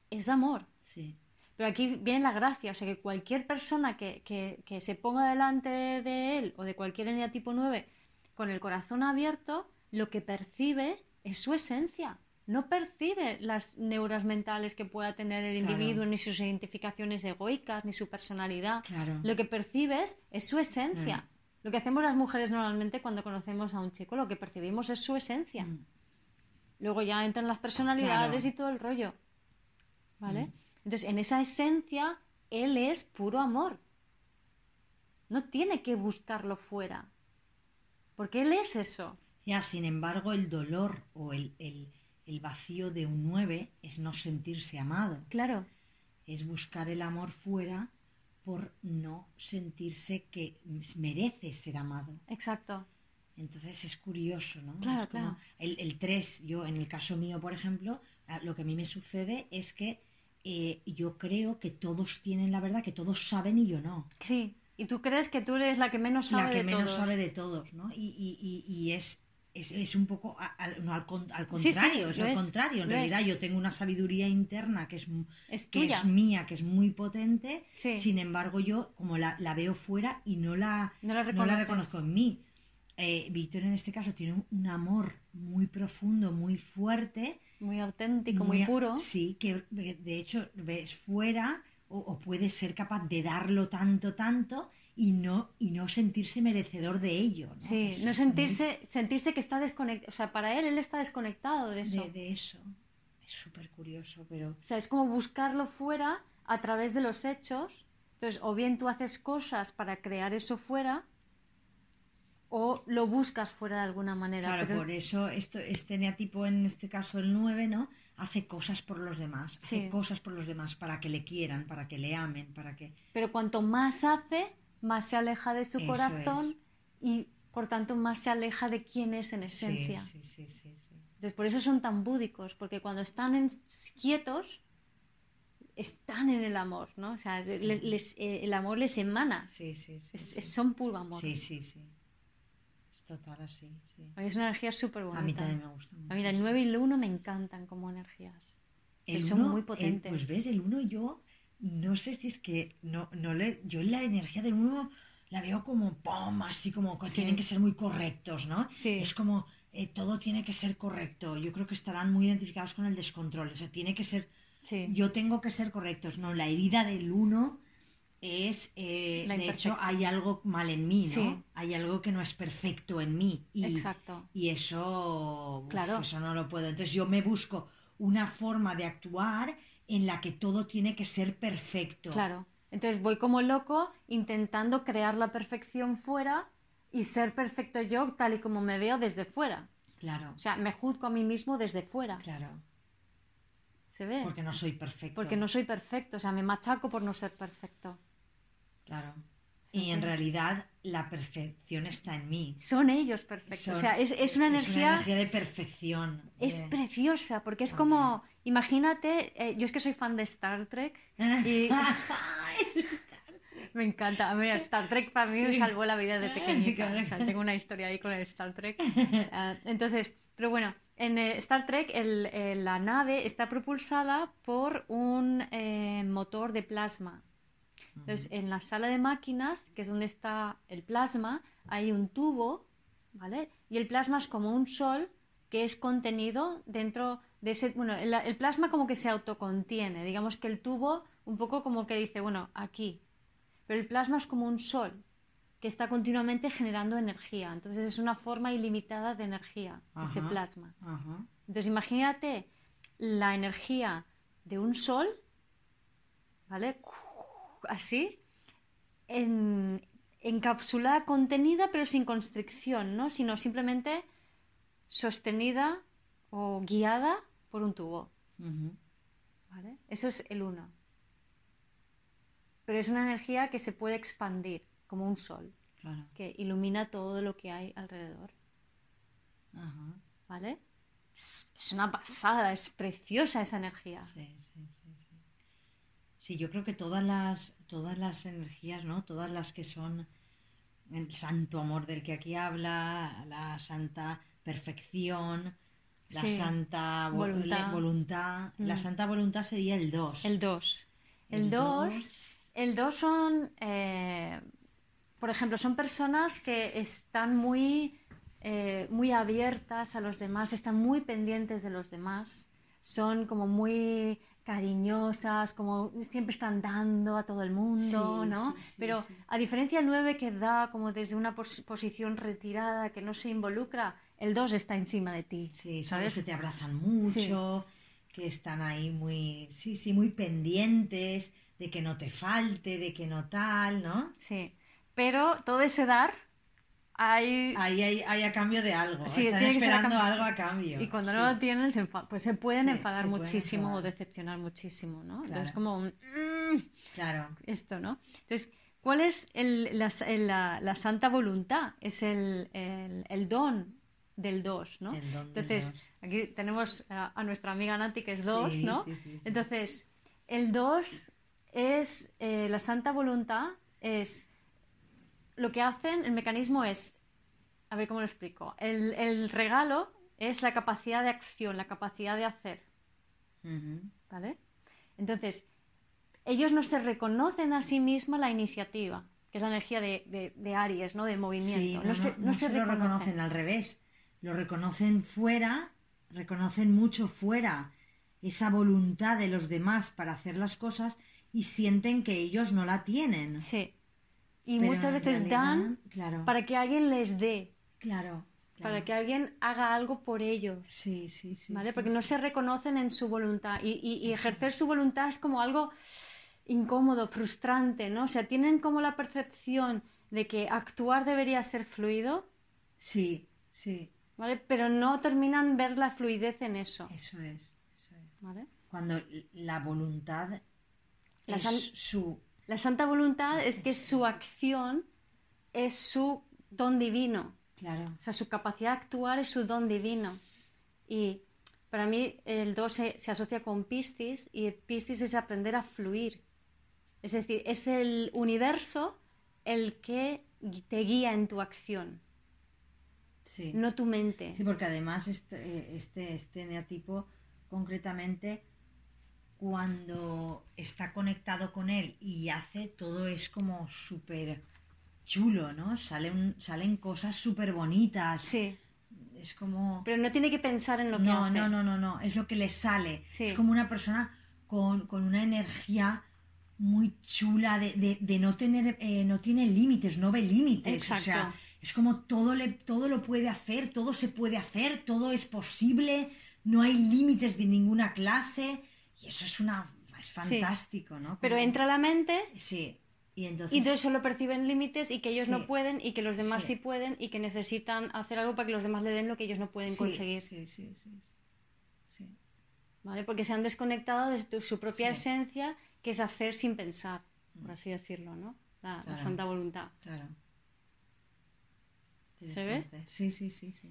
S1: es amor.
S2: Sí.
S1: Pero aquí viene la gracia, o sea que cualquier persona que, que- que se ponga delante de él o de cualquier eneatipo 9 con el corazón abierto, lo que percibe es su esencia. No percibe las neuras mentales que pueda tener el
S2: Claro.
S1: individuo, ni sus identificaciones egoicas, ni su personalidad.
S2: Claro.
S1: Lo que percibes es su esencia.
S2: Mm.
S1: Lo que hacemos las mujeres normalmente cuando conocemos a un chico, lo que percibimos es su esencia.
S2: Mm.
S1: Luego ya entran las personalidades
S2: Claro.
S1: y todo el rollo. ¿Vale?
S2: Mm.
S1: Entonces, en esa esencia, él es puro amor. No tiene que buscarlo fuera. Porque él es eso.
S2: Ya, sin embargo, el dolor o el, el- el vacío de un 9 es no sentirse amado.
S1: Claro.
S2: Es buscar el amor fuera por no sentirse que merece ser amado.
S1: Exacto.
S2: Entonces es curioso, ¿no?
S1: Claro,
S2: Es como
S1: claro.
S2: El, el 3, yo en el caso mío, por ejemplo, lo que a mí me sucede es que eh, yo creo que todos tienen la verdad, que todos saben y yo no.
S1: Sí. Y tú crees que tú eres la que menos sabe
S2: la que
S1: de
S2: menos
S1: todos.
S2: sabe de todos, ¿no? Y, y- y- y es, es, es un poco al, no, al,
S1: Sí, sí,
S2: contrario, es al
S1: es,
S2: contrario. En realidad yo tengo una sabiduría interna que es, que
S1: tuya.
S2: es mía, que es muy potente,
S1: Sí.
S2: sin embargo yo como la, la veo fuera y no la,
S1: No la
S2: no la
S1: reconoces.
S2: reconozco en mí. Eh, Víctor en este caso tiene un, un amor muy profundo, muy fuerte,
S1: Muy auténtico, muy,
S2: a-
S1: puro.
S2: Sí, que de hecho ves fuera o, o puede ser capaz de darlo tanto, tanto y no, y no sentirse merecedor de ello. ¿no?
S1: Sí, no sentirse, sentirse que está desconectado. O sea, para él, él está desconectado de eso.
S2: de, de eso. Es súper curioso, pero
S1: O sea, es como buscarlo fuera a través de los hechos. Entonces, o bien tú haces cosas para crear eso fuera, o lo buscas fuera de alguna manera.
S2: claro,
S1: pero-
S2: por eso esto, este neatipo, en este caso el 9, ¿no? Hace cosas por los demás, hace
S1: Sí.
S2: cosas por los demás para que le quieran, para que le amen, para que...
S1: Pero cuanto más hace, más se aleja de su
S2: Eso
S1: corazón y por tanto más se aleja de quién es en esencia.
S2: Sí, sí, sí,
S1: Entonces por eso son tan búdicos, porque cuando están en- quietos están en el amor, ¿no? O sea, les- les- eh, el amor les emana,
S2: Sí, sí, sí.
S1: Es- es- son puro amor.
S2: Sí, sí, sí. Es total así, sí.
S1: Es una energía súper bonita.
S2: A mí también me gusta mucho.
S1: A mí el
S2: sí.
S1: 9 y el 1 me encantan como energías.
S2: El
S1: son
S2: uno,
S1: muy
S2: el-
S1: potentes.
S2: pues ves, el uno yo no sé si es que no, no le, yo la energía del uno la veo como pom, así como que
S1: Sí.
S2: tienen que ser muy correctos, ¿no?
S1: Sí.
S2: Es como eh, todo tiene que ser correcto. Yo creo que estarán muy identificados con el descontrol. O sea, tiene que ser,
S1: Sí.
S2: yo tengo que ser correctos. No, la herida del uno es, eh, de hecho, hay algo mal en mí, ¿no?
S1: Sí.
S2: Hay algo que no es perfecto en mí. Y,
S1: Exacto.
S2: y eso, uf,
S1: Claro.
S2: eso no lo puedo. Entonces yo me busco una forma de actuar en la que todo tiene que ser perfecto.
S1: Claro. Entonces voy como loco intentando crear la perfección fuera y ser perfecto yo tal y como me veo desde fuera.
S2: Claro,
S1: O sea, me juzgo a mí mismo desde fuera.
S2: claro.
S1: ¿Se ve?
S2: Porque no soy perfecto.
S1: Porque no soy perfecto. O sea, me machaco por no ser perfecto.
S2: Claro. Y en realidad la perfección está en mí.
S1: Son ellos perfectos.
S2: Son-
S1: o sea, es, es una energía...
S2: de perfección.
S1: Es
S2: de-
S1: preciosa, porque es como, imagínate, eh, yo es que soy fan de Star Trek y me encanta. A mí Star Trek para mí me salvó la vida de pequeñita.
S2: Claro.
S1: O sea, tengo una historia ahí con el Star Trek. Ah, entonces, pero bueno, en eh, Star Trek el- eh, la nave está propulsada por un eh, motor de plasma. Entonces, en la sala de máquinas, que es donde está el plasma, hay un tubo, ¿vale? Y el plasma es como un sol que es contenido dentro de ese... Bueno, el, el plasma como que se autocontiene, digamos que el tubo un poco como que dice, bueno, aquí. Pero el plasma es como un sol que está continuamente generando energía. Entonces es una forma ilimitada de energía, ese plasma.
S2: Ajá.
S1: Entonces imagínate la energía de un sol, ¿vale? Así, en, encapsulada, contenida, pero sin constricción, ¿no? Sino simplemente sostenida o guiada por un tubo. ¿vale? Eso es el uno. Pero es una energía que se puede expandir, como un sol,
S2: Claro.
S1: que ilumina todo lo que hay alrededor. ¿Vale? Es, es una pasada, es preciosa esa energía.
S2: Sí, sí, sí, sí. Sí, yo creo que todas las, todas las energías, ¿no? Todas las que son el santo amor del que aquí habla, la santa perfección, la
S1: Sí,
S2: santa vo-
S1: voluntad.
S2: La
S1: Mm.
S2: santa voluntad sería el 2.
S1: El 2. El
S2: El
S1: 2
S2: dos.
S1: el dos son, eh, por ejemplo, son personas que están muy, eh, muy abiertas a los demás, están muy pendientes de los demás, son como muy cariñosas, como siempre están dando a todo el mundo,
S2: Sí,
S1: ¿no?
S2: sí, sí,
S1: Pero a diferencia del 9 que da como desde una pos- posición retirada, que no se involucra, el 2 está encima de ti.
S2: Sí, son
S1: ¿sabes?
S2: los que te abrazan mucho, que están ahí muy, sí, sí, muy pendientes de que no te falte, de que no tal, ¿no?
S1: Sí, pero todo ese dar hay...
S2: Ahí hay, hay a cambio de algo,
S1: Sí,
S2: están
S1: a
S2: esperando algo a cambio.
S1: Y cuando
S2: Sí.
S1: no lo tienen, se, pues se pueden enfadar
S2: se pueden
S1: muchísimo o decepcionar muchísimo, ¿no?
S2: Claro.
S1: Entonces, como un, "Mm",
S2: Claro,
S1: esto, ¿no? Entonces, ¿cuál es el- la, el- la- la santa voluntad? Es el, el- el don del dos, ¿no?
S2: Don
S1: Entonces, aquí tenemos a, a nuestra amiga Nati, que es dos,
S2: Sí,
S1: ¿no?
S2: sí, sí, sí.
S1: Entonces, el dos es, eh, la santa voluntad es, lo que hacen, el mecanismo es, a ver cómo lo explico, el, el regalo es la capacidad de acción, la capacidad de hacer. ¿vale? Entonces, ellos no se reconocen a sí mismos la iniciativa, que es la energía de, de- de Aries, ¿no? De movimiento.
S2: Sí, no,
S1: no, se,
S2: no-
S1: se
S2: se lo
S1: reconocen.
S2: reconocen al revés, lo reconocen fuera, reconocen mucho fuera esa voluntad de los demás para hacer las cosas y sienten que ellos no la tienen.
S1: Sí. Y
S2: Pero
S1: muchas veces
S2: realidad,
S1: dan
S2: claro,
S1: para que alguien les dé,
S2: claro,
S1: para que alguien haga algo por ellos.
S2: Sí, sí, sí.
S1: ¿Vale?
S2: sí,
S1: Porque no se reconocen en su voluntad. Y, y- y ejercer su voluntad es como algo incómodo, frustrante, ¿no? O sea, tienen como la percepción de que actuar debería ser fluido,
S2: Sí, sí,
S1: ¿vale? Pero no terminan ver la fluidez en eso,
S2: eso es, eso es.
S1: ¿vale?
S2: Cuando la voluntad
S1: La
S2: es su...
S1: La santa voluntad es que su acción es su don divino.
S2: Claro.
S1: O sea, su capacidad de actuar es su don divino. Y para mí el 2 se, se asocia con Piscis y Piscis es aprender a fluir. Es decir, es el universo el que te guía en tu acción,
S2: Sí.
S1: no tu mente.
S2: Sí, porque además este, eh, este, este neatipo concretamente cuando está conectado con él y hace todo es como súper chulo, ¿no? Salen, salen cosas súper bonitas.
S1: Sí,
S2: Es como...
S1: pero no tiene que pensar en lo que
S2: No,
S1: hace.
S2: no, no, no, no, es lo que le sale.
S1: Sí.
S2: Es como una persona con, con una energía muy chula de, de- de no tener, eh, no tiene límites, no ve límites. O sea. Es como todo, le, todo lo puede hacer, todo se puede hacer, todo es posible, no hay límites de ninguna clase. Y eso es una es fantástico, ¿no?
S1: Pero entra la mente
S2: Sí, y entonces...
S1: y entonces solo perciben límites y que ellos
S2: Sí.
S1: no pueden y que los demás
S2: Sí.
S1: sí. pueden y que necesitan hacer algo para que los demás le den lo que ellos no pueden conseguir.
S2: Sí, sí, sí. sí.
S1: ¿vale? Porque se han desconectado de su propia esencia, que es hacer sin pensar, por así decirlo, ¿no? La, la santa voluntad.
S2: Claro.
S1: ¿Se ve?
S2: Sí, sí, sí, sí.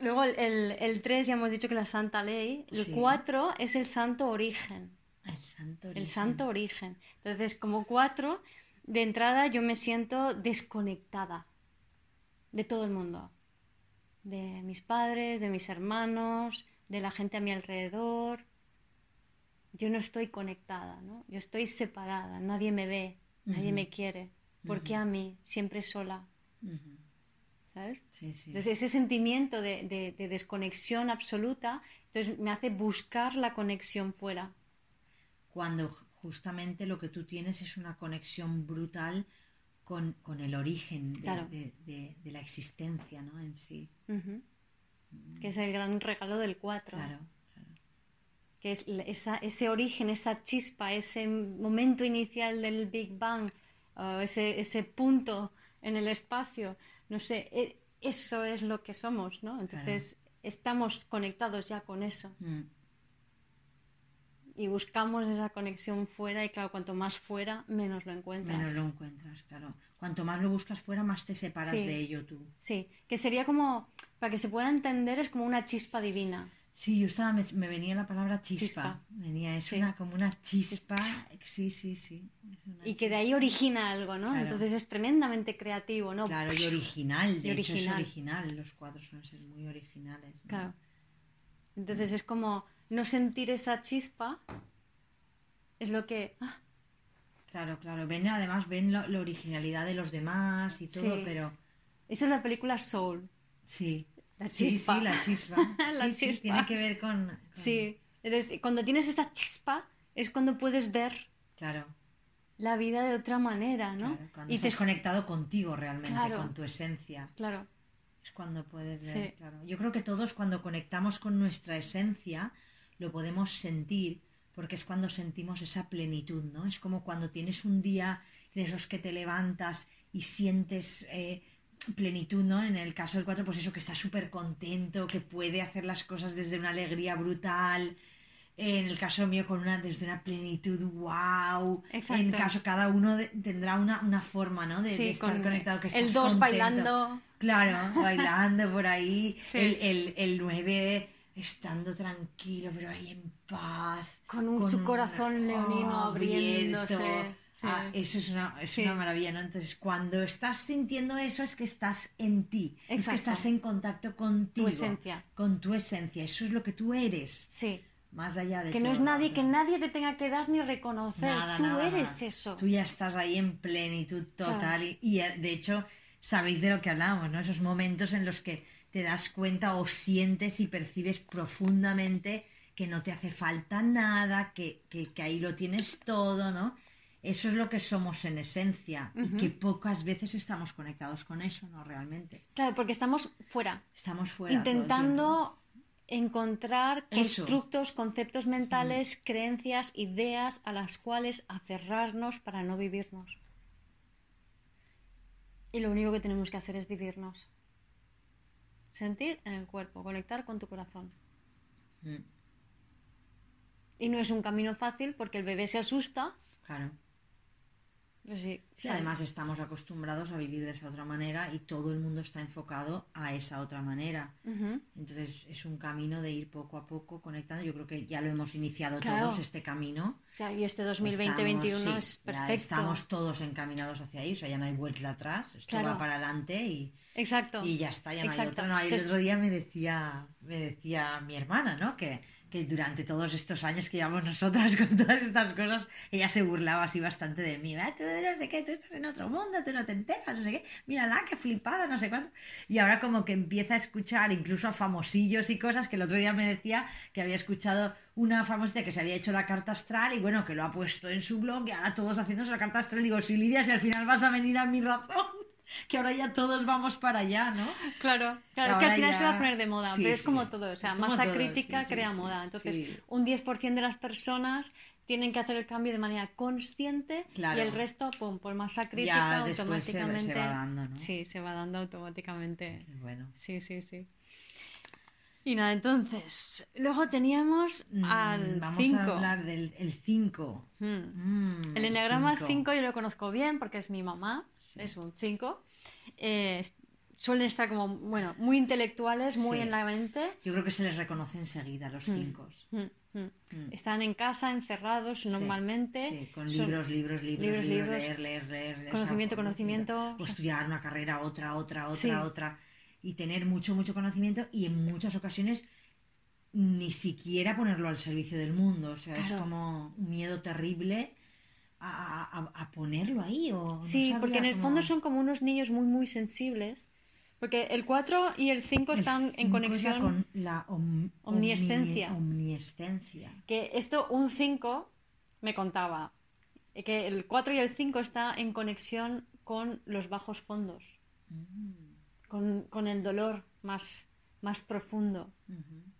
S1: Luego el, el, el 3 ya hemos dicho que es la santa ley, el
S2: Sí.
S1: 4 es el santo origen,
S2: El santo
S1: el
S2: origen.
S1: santo origen. Entonces, como 4, de entrada yo me siento desconectada de todo el mundo, de mis padres, de mis hermanos, de la gente a mi alrededor. Yo no estoy conectada, ¿no? Yo estoy separada, nadie me ve, nadie me quiere. ¿Por qué a mí? Siempre sola. ¿Sabes?
S2: Sí, sí.
S1: Entonces ese sentimiento de, de- de desconexión absoluta, entonces me hace buscar la conexión fuera.
S2: Cuando ju- justamente lo que tú tienes es una conexión brutal con, con el origen de,
S1: Claro.
S2: de- la existencia, ¿no? En sí.
S1: Ujú. Que es el gran regalo del 4.
S2: Claro.
S1: Que es esa- ese origen, esa chispa, ese momento inicial del Big Bang, o ese, ese punto en el espacio. No sé, e- eso es lo que somos, ¿no? Entonces estamos conectados ya con eso.
S2: Mm,
S1: Y buscamos esa conexión fuera y claro, cuanto más fuera, menos lo encuentras.
S2: Menos lo encuentras, claro. Cuanto más lo buscas fuera, más te separas
S1: Sí.
S2: de ello tú.
S1: Sí, que sería como, para que se pueda entender, es como una chispa divina.
S2: Sí, yo estaba, me, me venía la palabra chispa.
S1: Chispa.
S2: Venía, es
S1: Sí.
S2: una como una chispa. Sí, sí, sí.
S1: Y que de ahí origina algo, ¿no?
S2: Claro.
S1: Entonces es tremendamente creativo, ¿no?
S2: Claro, y original. De
S1: Y
S2: hecho, es
S1: original.
S2: Los cuatro suelen ser muy originales. ¿no?
S1: Claro. Entonces es como no sentir esa chispa es lo que... ah,
S2: Claro, claro. Ven, además ven la originalidad de los demás y todo,
S1: Sí.
S2: pero
S1: esa es la película Soul.
S2: sí.
S1: La
S2: Sí,
S1: chispa.
S2: sí, la chispa.
S1: La
S2: Sí, sí, tiene que ver con, con-
S1: Sí. Entonces, cuando tienes esa chispa es cuando puedes ver
S2: Claro,
S1: la vida de otra manera, ¿no?
S2: claro. Cuando
S1: y te
S2: estás conectado contigo realmente,
S1: Claro.
S2: con tu esencia.
S1: Claro,
S2: Es cuando puedes ver,
S1: Sí.
S2: claro. Yo creo que todos cuando conectamos con nuestra esencia lo podemos sentir porque es cuando sentimos esa plenitud, ¿no? Es como cuando tienes un día de esos que te levantas y sientes eh, plenitud, ¿no? En el caso del 4, pues eso, que está súper contento, que puede hacer las cosas desde una alegría brutal. En el caso mío, con una, desde una plenitud, wow.
S1: Exacto.
S2: En caso, cada uno de- tendrá una, una forma, ¿no? De, estar
S1: con
S2: conectado. Que
S1: el
S2: estás
S1: 2
S2: contento.
S1: bailando.
S2: Claro, bailando por ahí.
S1: Sí.
S2: El, el, el 9 estando tranquilo, pero ahí en paz.
S1: Con un- su corazón leonino abriéndose, sí.
S2: Ah, eso es una, es
S1: Sí.
S2: una maravilla, ¿no? Entonces, cuando estás sintiendo eso, es que estás en ti. Es que estás en contacto contigo.
S1: esencia.
S2: Con tu esencia. Eso es lo que tú eres.
S1: Sí.
S2: Más allá de
S1: Que no es nadie, que nadie te tenga que dar ni reconocer.
S2: Nada,
S1: Tú
S2: nada,
S1: eres
S2: nada.
S1: eso.
S2: Tú ya estás ahí en plenitud total
S1: Claro.
S2: y, y, eh, de hecho sabéis de lo que hablamos, ¿no? Esos momentos en los que te das cuenta o sientes y percibes profundamente que no te hace falta nada, que, que, que ahí lo tienes todo, ¿no? Eso es lo que somos en esencia y que pocas veces estamos conectados con eso, ¿no? Realmente.
S1: Claro, porque estamos fuera,
S2: Estamos fuera.
S1: intentando encontrar
S2: Eso.
S1: constructos, conceptos mentales, creencias, ideas a las cuales aferrarnos para no vivirnos. Y lo único que tenemos que hacer es vivirnos. Sentir en el cuerpo, conectar con tu corazón.
S2: Mm,
S1: Y no es un camino fácil porque el bebé se asusta
S2: Claro.
S1: Sí,
S2: Sí, además estamos acostumbrados a vivir de esa otra manera y todo el mundo está enfocado a esa otra manera.
S1: Ujú.
S2: Entonces es un camino de ir poco a poco conectando. Yo creo que ya lo hemos iniciado
S1: Claro.
S2: todos este camino.
S1: O sea, y este
S2: Estamos-
S1: 2020-2021
S2: sí,
S1: es
S2: ya
S1: perfecto.
S2: estamos todos encaminados hacia ahí, o sea, ya no hay vuelta atrás. Esto
S1: Claro.
S2: va para adelante y,
S1: Exacto.
S2: y ya está, ya no hay
S1: Exacto.
S2: otra. No, el otro día me decía, me decía mi hermana, ¿no? Que, que durante todos estos años que llevamos nosotras con todas estas cosas, ella se burlaba así bastante de mí. "Ah, Tú no sé qué, tú estás en otro mundo, tú no te enteras, no sé qué. Mírala, qué flipada, no sé cuánto. Y ahora como que empieza a escuchar incluso a famosillos y cosas que el otro día me decía que había escuchado una famosita que se había hecho la carta astral y bueno, que lo ha puesto en su blog y ahora todos haciéndose la carta astral. Digo, si Lidia, si al final vas a venir a mi razón, que ahora ya todos vamos para allá, ¿no?
S1: Claro, claro, es que al final
S2: ya-
S1: se va a poner de moda,
S2: sí,
S1: pero es
S2: sí.
S1: como todo, o sea,
S2: como
S1: masa
S2: todo,
S1: crítica
S2: sí,
S1: crea moda. Entonces, un 10% de las personas tienen que hacer el cambio de manera consciente
S2: Claro.
S1: y el resto, pum, por masa
S2: Ya
S1: crítica,
S2: después se- se va
S1: automáticamente.
S2: dando, ¿no?
S1: Sí, se va dando automáticamente.
S2: Bueno.
S1: Sí, sí, sí. Y nada, entonces, luego teníamos
S2: Mm,
S1: al
S2: Vamos
S1: 5.
S2: a hablar del 5.
S1: Hmm. El enneagrama 5 yo lo conozco bien porque es mi mamá, es un 5. Eh, suelen estar como, bueno, muy intelectuales, muy
S2: Sí.
S1: en la mente.
S2: Yo creo que se les reconoce enseguida los 5.
S1: Mm, mm. Están en casa, encerrados normalmente.
S2: Sí, con
S1: Son-
S2: libros, libros, libros,
S1: libros,
S2: leer, leer, leer. leer,
S1: Conocimiento,
S2: esa-
S1: conocimiento.
S2: O estudiar una carrera, otra, otra, otra,
S1: Sí.
S2: otra. Y tener mucho, mucho conocimiento y en muchas ocasiones ni siquiera ponerlo al servicio del mundo. O sea, es como un miedo terrible a, a- a ponerlo ahí. O no
S1: Sí, porque en el
S2: cómo-
S1: fondo son como unos niños muy, muy sensibles. Porque el 4 y el 5
S2: El
S1: están en conexión.
S2: con la om-.
S1: Que esto, un 5 me contaba que el 4 y el 5 está en conexión con los bajos fondos, con, con el dolor más, más profundo,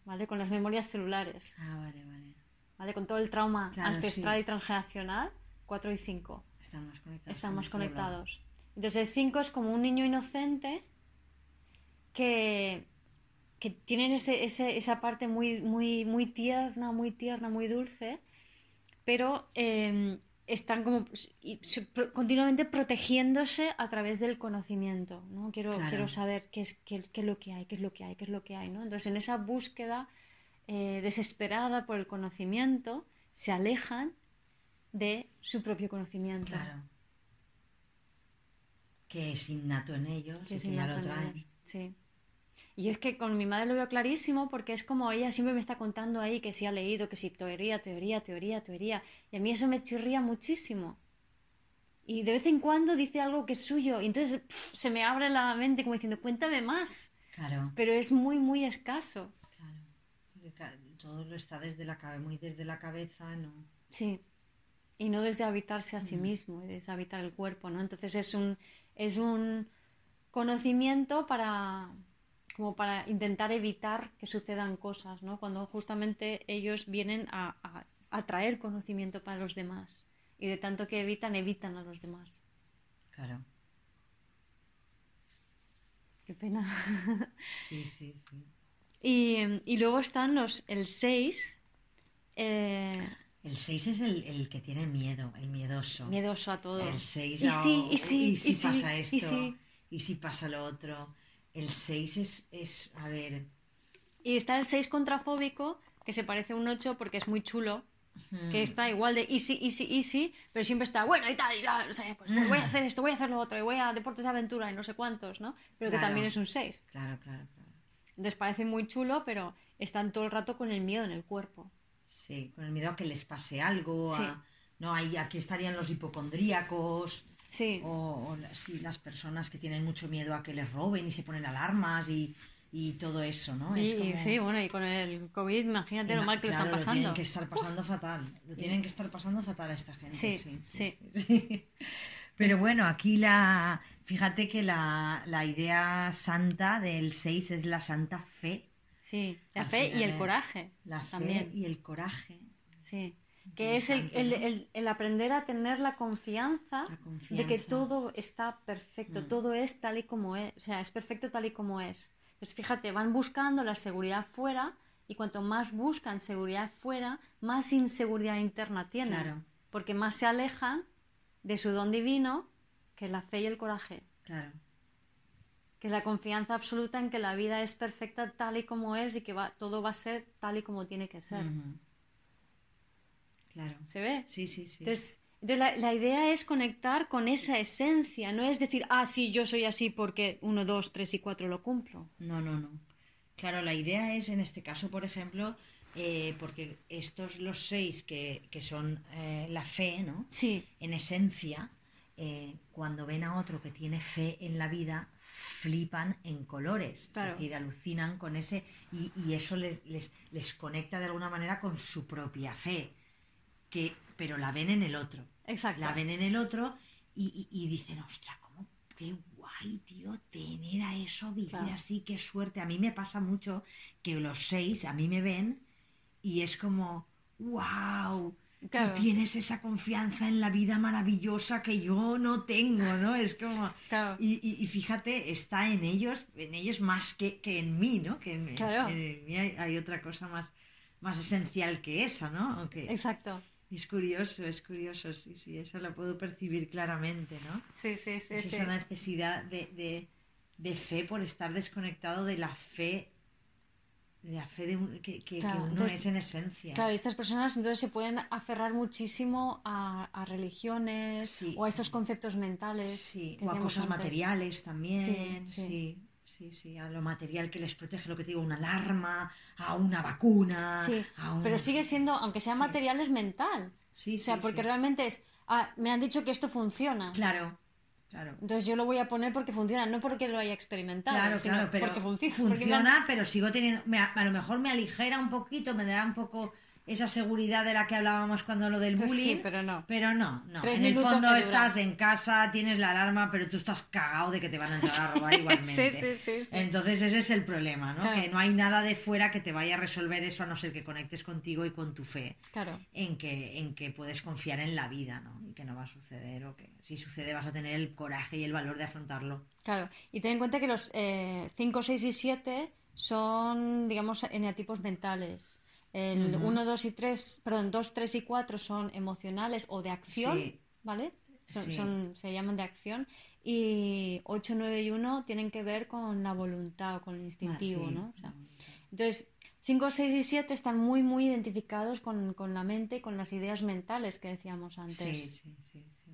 S1: ¿vale? Con las memorias celulares,
S2: Ah, vale, vale.
S1: ¿vale? Con todo el trauma
S2: Claro,
S1: ancestral
S2: sí.
S1: y transgeneracional, 4 y 5
S2: Están más conectados.
S1: están más conectados. Entonces el 5 es como un niño inocente que, que tienen ese, ese- esa parte muy, muy, muy tierna, muy tierna, muy dulce, pero eh, están como continuamente protegiéndose a través del conocimiento, ¿no? Quiero,
S2: Claro.
S1: quiero saber qué es, qué, qué es lo que hay, qué es lo que hay, qué es lo que hay, ¿no? Entonces en esa búsqueda eh, desesperada por el conocimiento se alejan de su propio conocimiento.
S2: Claro. Que es innato en ellos
S1: que
S2: y que ya lo traen.
S1: Sí. Y es que con mi madre lo veo clarísimo porque es como ella siempre me está contando ahí que si ha leído, que si teoría, teoría, teoría, teoría. Y a mí eso me chirría muchísimo. Y de vez en cuando dice algo que es suyo. Y entonces se me abre la mente como diciendo, cuéntame más.
S2: Claro,
S1: Pero es muy, muy escaso.
S2: claro. Porque, todo lo está desde la cabeza, muy desde la cabeza, ¿no?
S1: Sí. Y no desde habitarse a
S2: Mm.
S1: sí mismo, y desde habitar el cuerpo, ¿no? Entonces es un, es un conocimiento para como para intentar evitar que sucedan cosas, ¿no? Cuando justamente ellos vienen a, a, a traer conocimiento para los demás. Y de tanto que evitan, evitan a los demás.
S2: Claro.
S1: Qué pena.
S2: Sí, sí, sí.
S1: y, y luego están los, el 6, eh,
S2: El 6 es el, el que tiene miedo, el miedoso.
S1: miedoso a todo.
S2: El 6
S1: y sí, y sí,
S2: y si
S1: sí,
S2: pasa esto,
S1: y sí.
S2: y si pasa lo otro. El 6 es, es, a ver,
S1: Y está el 6 contrafóbico, que se parece a un 8 porque es muy chulo, que está igual de easy, easy, easy, pero siempre está bueno y tal, y tal, no sé, pues, pues voy a hacer esto, voy a hacer lo otro, y voy a deportes de aventura y no sé cuántos, ¿no? Pero que
S2: Claro.
S1: también es un 6.
S2: claro, claro, claro.
S1: Entonces parece muy chulo, pero están todo el rato con el miedo en el cuerpo.
S2: Sí, con el miedo a que les pase algo,
S1: Sí.
S2: a- no, ahí aquí estarían los hipocondríacos,
S1: Sí,
S2: o, o sí, las personas que tienen mucho miedo a que les roben y se ponen alarmas y, y todo eso, ¿no?
S1: y,
S2: Es como-
S1: sí, bueno, y con el COVID, imagínate lo mal que lo están pasando.
S2: tienen que estar pasando fatal. Lo tienen que estar pasando fatal a esta gente.
S1: Sí,
S2: Sí, sí,
S1: sí.
S2: sí, sí. Pero bueno, aquí la. Fíjate que la, la idea santa del 6 es la santa fe.
S1: Sí, la fe y el coraje
S2: La fe
S1: también.
S2: y el coraje.
S1: Sí, que es el, el, el- el aprender a tener la confianza,
S2: La
S1: de que todo está perfecto,
S2: Mm.
S1: todo es tal y como es, o sea, es perfecto tal y como es. Entonces, fíjate, van buscando la seguridad fuera y cuanto más buscan seguridad fuera, más inseguridad interna tienen.
S2: Claro.
S1: Porque más se alejan de su don divino, que es la fe y el coraje.
S2: Claro.
S1: Que es la confianza absoluta en que la vida es perfecta tal y como es y que va, todo va a ser tal y como tiene que ser.
S2: Claro.
S1: ¿Se ve?
S2: Sí, sí, sí.
S1: Entonces, entonces la, la idea es conectar con esa esencia, no es decir, ah, sí, yo soy así porque uno, dos, tres y cuatro lo cumplo.
S2: No, no, no. Claro, la idea es en este caso, por ejemplo, eh, porque estos los seis que, que son eh, la fe, ¿no?
S1: Sí,
S2: En esencia, eh, cuando ven a otro que tiene fe en la vida, flipan en colores.
S1: Claro.
S2: Es decir, alucinan con ese. Y, y eso les, les, les conecta de alguna manera con su propia fe. Que, pero la ven en el otro.
S1: exacto.
S2: La ven en el otro y, y- y dicen, ostras, cómo qué guay, tío, tener a eso, vivir
S1: Claro.
S2: así, qué suerte. A mí me pasa mucho que los seis a mí me ven y es como, wow,
S1: Claro.
S2: tú tienes esa confianza en la vida maravillosa que yo no tengo, ¿no? Es como...
S1: Claro.
S2: Y, y- y fíjate, está en ellos, en ellos más que, que en mí, ¿no? Que en,
S1: Claro.
S2: en mí hay, hay otra cosa más, más esencial que esa, ¿no?
S1: Exacto.
S2: es curioso, es curioso, sí, sí, eso lo puedo percibir claramente, ¿no?
S1: Sí, sí, sí.
S2: es
S1: sí.
S2: esa necesidad de, de- de fe por estar desconectado de la fe, la fe de un- que, que- uno
S1: entonces-
S2: es en esencia.
S1: Claro, y estas personas entonces se pueden aferrar muchísimo a, a religiones
S2: Sí.
S1: o a estos conceptos mentales.
S2: Sí, o a cosas
S1: antes.
S2: materiales también,
S1: Sí,
S2: sí,
S1: sí.
S2: sí, sí, a lo material que les protege, lo que te digo, una alarma, a una vacuna,
S1: Sí,
S2: a un...
S1: pero sigue siendo, aunque sea
S2: Sí.
S1: material, es mental.
S2: Sí,
S1: o sea,
S2: sí,
S1: porque
S2: sí.
S1: realmente es, ah, me han dicho que esto funciona.
S2: Claro, claro.
S1: Entonces yo lo voy a poner porque funciona, no porque lo haya experimentado,
S2: Claro,
S1: sino
S2: claro, pero
S1: porque funciona. porque
S2: funciona, pero sigo teniendo, me a lo mejor me aligera un poquito, me da un poco esa seguridad de la que hablábamos cuando lo del
S1: Pues sí,
S2: bullying.
S1: pero no.
S2: Pero no, no.
S1: Tres
S2: en el fondo estás en casa, tienes la alarma, pero tú estás cagado de que te van a entrar a robar igualmente.
S1: Sí, sí.
S2: Entonces ese es el problema, ¿no?
S1: Claro.
S2: Que no hay nada de fuera que te vaya a resolver eso a no ser que conectes contigo y con tu fe.
S1: Claro,
S2: En que, en que puedes confiar en la vida, ¿no? Y que no va a suceder, o que si sucede vas a tener el coraje y el valor de afrontarlo.
S1: claro. Y ten en cuenta que los 5, 6 y 7 son, digamos, eneatipos mentales. El 1, 2 y 3, perdón, 2, 3 y 4 son emocionales o de acción,
S2: Sí.
S1: ¿vale? Son,
S2: Sí.
S1: son- se llaman de acción. Y 8, 9 y 1 tienen que ver con la voluntad o con el instintivo,
S2: Ah, sí.
S1: ¿no? O sea, entonces, 5, 6 y 7 están muy, muy identificados con, con la mente y con las ideas mentales que decíamos antes.
S2: Sí, sí, sí, sí.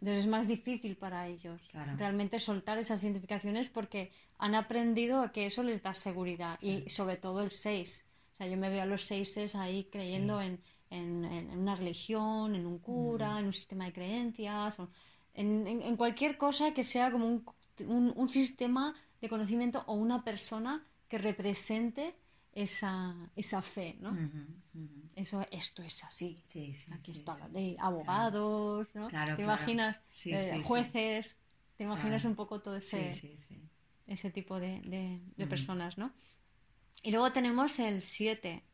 S1: Entonces es más difícil para ellos
S2: Claro.
S1: realmente soltar esas identificaciones porque han aprendido a que eso les da seguridad y sobre todo el 6. O sea, yo me veo a los 6 ahí creyendo en, en- en una religión, en un cura, en un sistema de creencias, o en, en- cualquier cosa que sea como un, un- un sistema de conocimiento o una persona que represente esa, esa fe, ¿no? Eso, esto es así.
S2: Sí, sí,
S1: Aquí
S2: sí,
S1: está la ley, abogados, ¿no?
S2: Claro,
S1: ¿Te
S2: claro.
S1: imaginas?
S2: Sí,
S1: eh, jueces, ¿te imaginas
S2: Claro.
S1: un poco todo ese,
S2: Sí, sí, sí.
S1: ese tipo de, de- de personas, ¿no? Y luego tenemos el 7.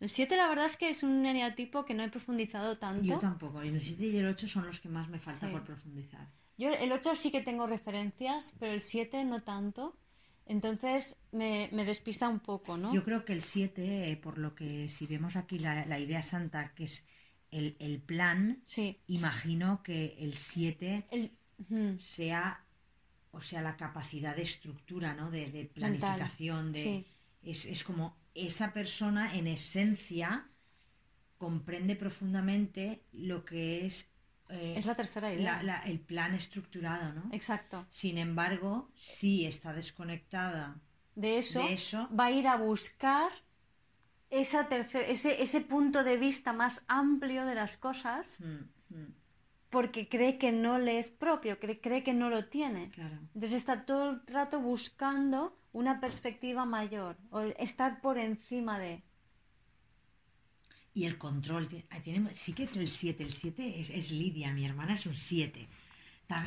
S1: El 7 la verdad es que es un eneatipo que no he profundizado tanto.
S2: Yo tampoco. El 7 y el 8 son los que más me falta
S1: Sí.
S2: por profundizar.
S1: Yo el 8 sí que tengo referencias, pero el 7 no tanto. Entonces me, me despista un poco, ¿no?
S2: Yo creo que el 7, eh, por lo que si vemos aquí la, la idea santa, que es el, el plan,
S1: Sí.
S2: imagino que el 7
S1: El,
S2: sea, o sea, la capacidad de estructura, ¿no? De, de planificación, de...
S1: sí.
S2: Es, es como esa persona en esencia comprende profundamente lo que es, eh,
S1: es la tercera idea.
S2: la- la- el plan estructurado, ¿no?
S1: Exacto.
S2: Sin embargo, sí está desconectada
S1: De eso,
S2: de eso.
S1: va a ir a buscar esa ese, ese punto de vista más amplio de las cosas
S2: Mm, mm,
S1: porque cree que no le es propio, cree, cree que no lo tiene.
S2: claro.
S1: Entonces está todo el rato buscando una perspectiva mayor o estar por encima de...
S2: Y el control, tiene, sí que es el 7, el 7 es, es Lidia, mi hermana es un 7.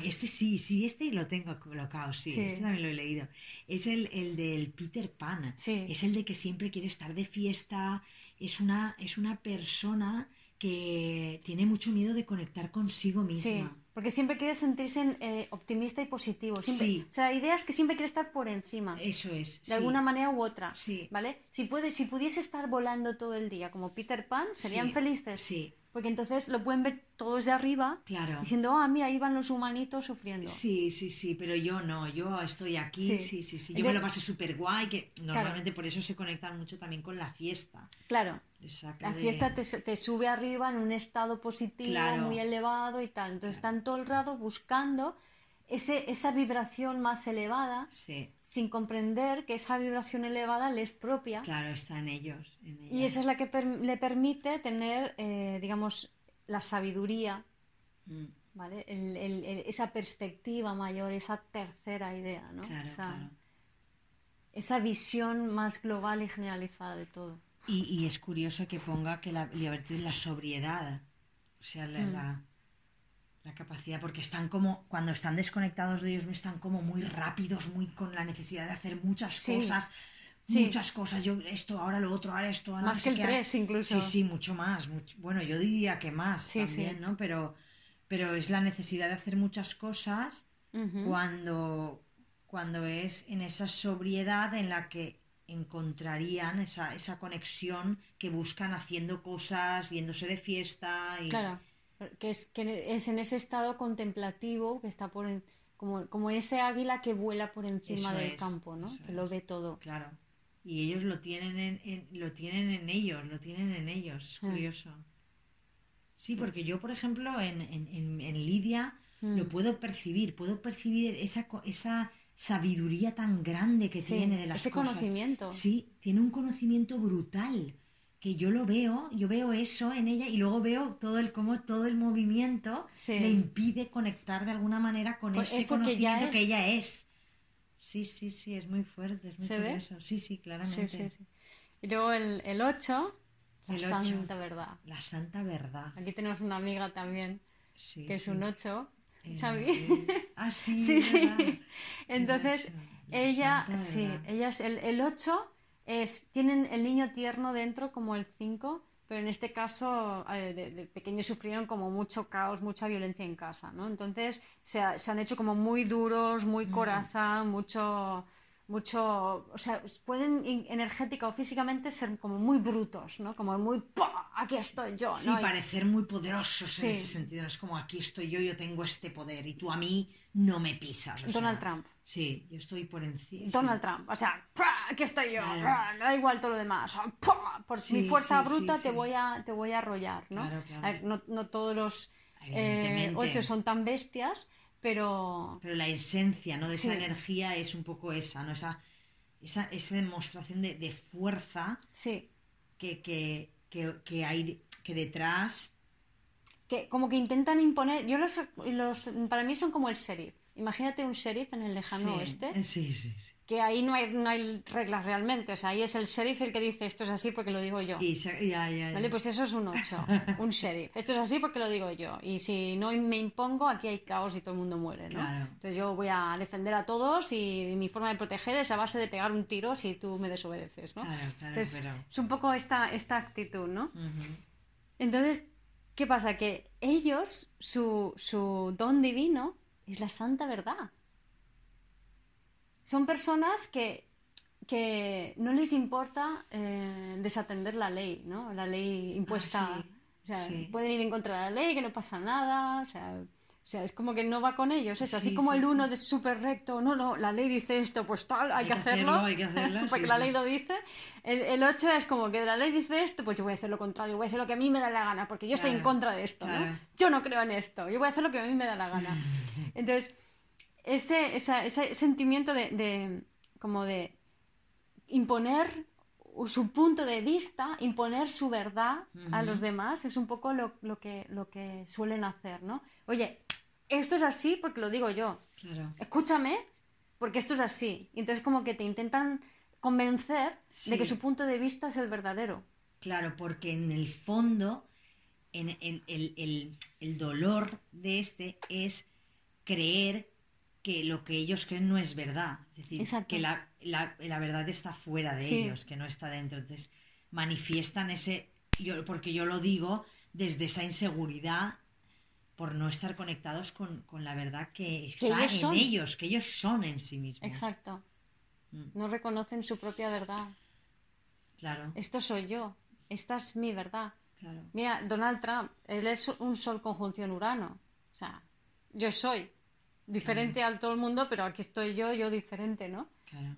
S2: Este sí, sí, este lo tengo colocado, sí,
S1: Sí.
S2: este también lo he leído. Es el, el del Peter Pan,
S1: Sí.
S2: es el de que siempre quiere estar de fiesta, es una, es una persona que tiene mucho miedo de conectar consigo
S1: Sí,
S2: misma.
S1: porque siempre quiere sentirse eh, optimista y positivo. Siempre,
S2: Sí.
S1: O sea, la idea es que siempre quiere estar por encima.
S2: Eso es.
S1: de
S2: sí.
S1: alguna manera u otra,
S2: Sí.
S1: ¿vale? Si puede, si pudiese estar volando todo el día como Peter Pan, serían
S2: Sí,
S1: felices.
S2: sí.
S1: Porque entonces lo pueden ver todos de arriba,
S2: Claro.
S1: diciendo, ah, mira, ahí van los humanitos sufriendo.
S2: Sí, sí, sí, pero yo no, yo estoy aquí,
S1: Sí.
S2: sí, sí, sí. Yo me
S1: Entonces-
S2: lo pasé súper guay, que normalmente por eso se conectan mucho también con la fiesta.
S1: Claro, la
S2: de-
S1: fiesta te, te sube arriba en un estado positivo,
S2: Claro.
S1: muy elevado y tal. Entonces están todo el rato buscando ese, esa vibración más elevada,
S2: Sí,
S1: sin comprender que esa vibración elevada le es propia.
S2: claro, está en ellos. en
S1: Y esa es la que per- le permite tener, eh, digamos, la sabiduría,
S2: Mm,
S1: ¿vale? El- el- el- esa perspectiva mayor, esa tercera idea, ¿no?
S2: Claro,
S1: esa,
S2: claro.
S1: esa visión más global y generalizada de todo.
S2: Y, y es curioso que ponga que la libertad es la sobriedad, o sea, la,
S1: Mm.
S2: la, la capacidad, porque están como, cuando están desconectados de ellos, están como muy rápidos, muy con la necesidad de hacer muchas
S1: Sí.
S2: cosas,
S1: Sí.
S2: muchas cosas, yo esto, ahora lo otro, ahora esto, ahora no
S1: Más
S2: sé
S1: que el tres, incluso.
S2: Sí, sí, mucho más. mucho- bueno, yo diría que más
S1: Sí,
S2: también,
S1: sí.
S2: ¿no? Pero, pero es la necesidad de hacer muchas cosas cuando, cuando es en esa sobriedad en la que encontrarían esa, esa conexión que buscan haciendo cosas, yéndose de fiesta y
S1: Claro, que es, que es en ese estado contemplativo que está por en- como, como ese águila que vuela por encima
S2: Eso
S1: del
S2: es,
S1: campo, ¿no? Que lo ve todo.
S2: claro. Y ellos lo tienen en, en- lo tienen en ellos, lo tienen en ellos, es
S1: Mm.
S2: curioso. Sí, porque yo, por ejemplo, en, en, en- en Lidia
S1: Mm.
S2: lo puedo percibir, puedo percibir esa, esa sabiduría tan grande que
S1: Sí,
S2: tiene de las
S1: ese
S2: cosas.
S1: conocimiento.
S2: Sí, tiene un conocimiento brutal. Que yo lo veo, yo veo eso en ella y luego veo todo el cómo todo el movimiento
S1: Sí.
S2: le impide conectar de alguna manera con ese
S1: eso que ya
S2: conocimiento que, ella es. Sí, sí, sí, es muy fuerte, es muy
S1: ¿Se ve?
S2: curioso. Sí, sí, claramente.
S1: Sí, sí, sí. Y luego el, el 8, la
S2: El
S1: santa verdad.
S2: La santa verdad.
S1: Aquí tenemos una amiga también, que es un 8,
S2: Eh,
S1: Xavi.
S2: Ah, sí,
S1: Sí, sí.
S2: verdad.
S1: Entonces, ella, sí, ella es el, el 8 es, tienen el niño tierno dentro como el 5, pero en este caso eh, de, de pequeños sufrieron como mucho caos, mucha violencia en casa, ¿no? Entonces se, ha- se han hecho como muy duros, muy
S2: Mm.
S1: coraza, mucho, mucho, o sea, pueden energética o físicamente ser como muy brutos, ¿no? Como muy, ¡pah! aquí estoy yo,
S2: Sí,
S1: ¿no? Y-
S2: parecer muy poderosos
S1: Sí.
S2: en ese sentido. No es como aquí estoy yo, yo tengo este poder y tú a mí no me pisas.
S1: Donald
S2: sea,
S1: Trump.
S2: Sí, yo estoy por encima.
S1: Donald Trump, o sea, aquí estoy yo,
S2: Claro.
S1: da igual todo lo demás, por
S2: Sí,
S1: mi fuerza
S2: sí,
S1: bruta te voy a te voy a arrollar, ¿no?
S2: Claro, claro.
S1: A ver, no, no todos los eh, ocho son tan bestias, pero
S2: Pero la esencia ¿no? de esa energía es un poco esa, ¿no? Esa, esa, esa demostración de, de fuerza
S1: sí,
S2: que, que, que, que hay que detrás.
S1: que como que intentan imponer, yo los, los para mí son como el sheriff. Imagínate un sheriff en el lejano
S2: sí,
S1: oeste,
S2: sí, sí, sí.
S1: que ahí no hay, no hay reglas realmente, o sea, ahí es el sheriff el que dice esto es así porque lo digo yo.
S2: Y ya, ya, ya.
S1: ¿Vale? Pues eso es un 8, un sheriff. Esto es así porque lo digo yo. Y si no me impongo, aquí hay caos y todo el mundo muere, ¿no?
S2: Claro.
S1: Entonces yo voy a defender a todos y mi forma de proteger es a base de pegar un tiro si tú me desobedeces, ¿no?
S2: Claro, claro,
S1: Entonces,
S2: pero-
S1: es un poco esta, esta actitud, ¿no? Entonces, ¿qué pasa? Que ellos, su, su don divino es la santa verdad. Son personas que, que no les importa eh, desatender la ley, ¿no? La ley impuesta.
S2: Ah, sí,
S1: O sea,
S2: sí.
S1: pueden ir en contra de la ley, que no pasa nada. O sea, o sea, es como que no va con ellos. Así
S2: Sí,
S1: como
S2: sí,
S1: el
S2: sí.
S1: uno es súper recto, no, no, la ley dice esto, pues tal, hay, que, hacerlo.
S2: hay que hacerlo,
S1: porque
S2: sí,
S1: la
S2: sí.
S1: ley lo dice. El, el 8 es como que la ley dice esto, pues yo voy a hacer lo contrario, voy a hacer lo que a mí me da la gana, porque yo estoy en
S2: Claro,
S1: contra de esto, ¿no?
S2: claro.
S1: Yo no creo en esto, yo voy a hacer lo que a mí me da la gana. Entonces, ese, esa- ese sentimiento de, de- como de imponer su punto de vista, imponer su verdad a los demás, es un poco lo, lo que, lo que suelen hacer, ¿no? Oye, esto es así porque lo digo yo
S2: Claro.
S1: escúchame, porque esto es así. Y entonces como que te intentan convencer de que su punto de vista es el verdadero.
S2: Claro, porque en el fondo, en, en- el, el- el dolor de este es creer que lo que ellos creen no es verdad. Es decir,
S1: Exacto.
S2: que la, la- la verdad está fuera de
S1: Sí.
S2: ellos, que no está dentro. Entonces, manifiestan ese, yo, porque yo lo digo desde esa inseguridad por no estar conectados con, con la verdad que está
S1: ellos
S2: en
S1: son.
S2: ellos, que ellos son en sí mismos.
S1: Exacto.
S2: Mm.
S1: No reconocen su propia verdad.
S2: Claro.
S1: Esto soy yo. Esta es mi verdad. Mira, Donald Trump, él es un sol conjunción Urano. O sea, yo soy diferente a todo el mundo, pero aquí estoy yo, yo diferente, ¿no? Claro.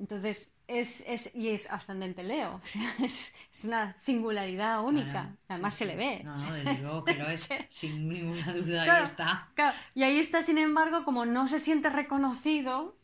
S1: Entonces, es, es, y es ascendente Leo, o sea, es, es una singularidad única, además se le ve.
S2: No, no, desde luego que lo es, sin ninguna duda, ahí está.
S1: Y ahí está, sin embargo, como no se siente reconocido,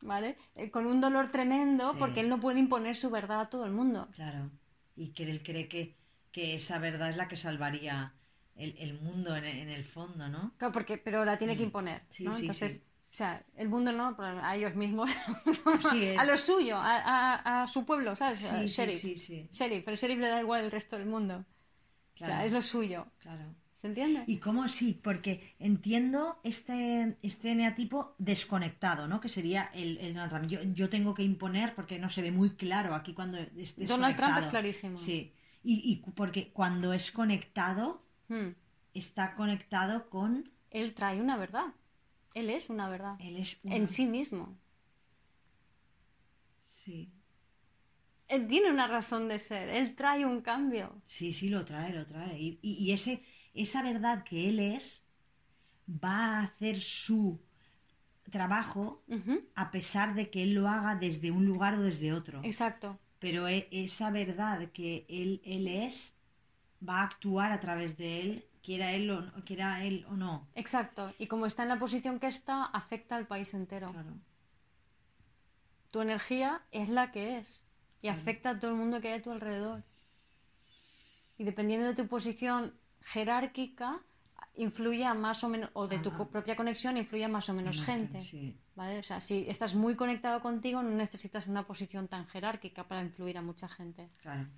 S1: ¿vale? Eh, con un dolor tremendo, porque él no puede imponer su verdad a todo el mundo.
S2: Claro, y que él cree que, que esa verdad es la que salvaría el, el mundo en, en, el fondo, ¿no?
S1: Claro, porque, pero la tiene que mm. imponer, ¿no? Entonces, o sea, el mundo no, a ellos mismos, a lo suyo, a, a, su pueblo, ¿sabes? Sí, sheriff. Sí, sí, sheriff. El sheriff le da igual el resto del mundo. O sea, es lo suyo. Claro. ¿Se entiende?
S2: Y cómo sí, porque entiendo este, este eneatipo desconectado, ¿no? Que sería el, el Donald Trump. Yo, yo, tengo que imponer porque no se ve muy claro aquí cuando es
S1: Donald Trump es clarísimo.
S2: Sí. Y, y porque cuando es conectado, hmm. está conectado con...
S1: Él trae una verdad. Él es una verdad.
S2: Él es
S1: En sí mismo.
S2: Sí.
S1: Él tiene una razón de ser. Él trae un cambio.
S2: Sí, sí, lo trae, lo trae. Y, y, ese, esa verdad que él es va a hacer su trabajo a pesar de que él lo haga desde un lugar o desde otro.
S1: Exacto.
S2: Pero e, esa verdad que él, él es va a actuar a través de él quiera él o, quiera él o no.
S1: Exacto, y como está en la posición que está, afecta al país entero. Claro. Tu energía es la que es y afecta a todo el mundo que hay a tu alrededor. Y dependiendo de tu posición jerárquica, influye a más o menos, o de tu propia conexión, influye a más o menos gente. ¿vale? O sea, si estás muy conectado contigo, no necesitas una posición tan jerárquica para influir a mucha gente.
S2: Claro.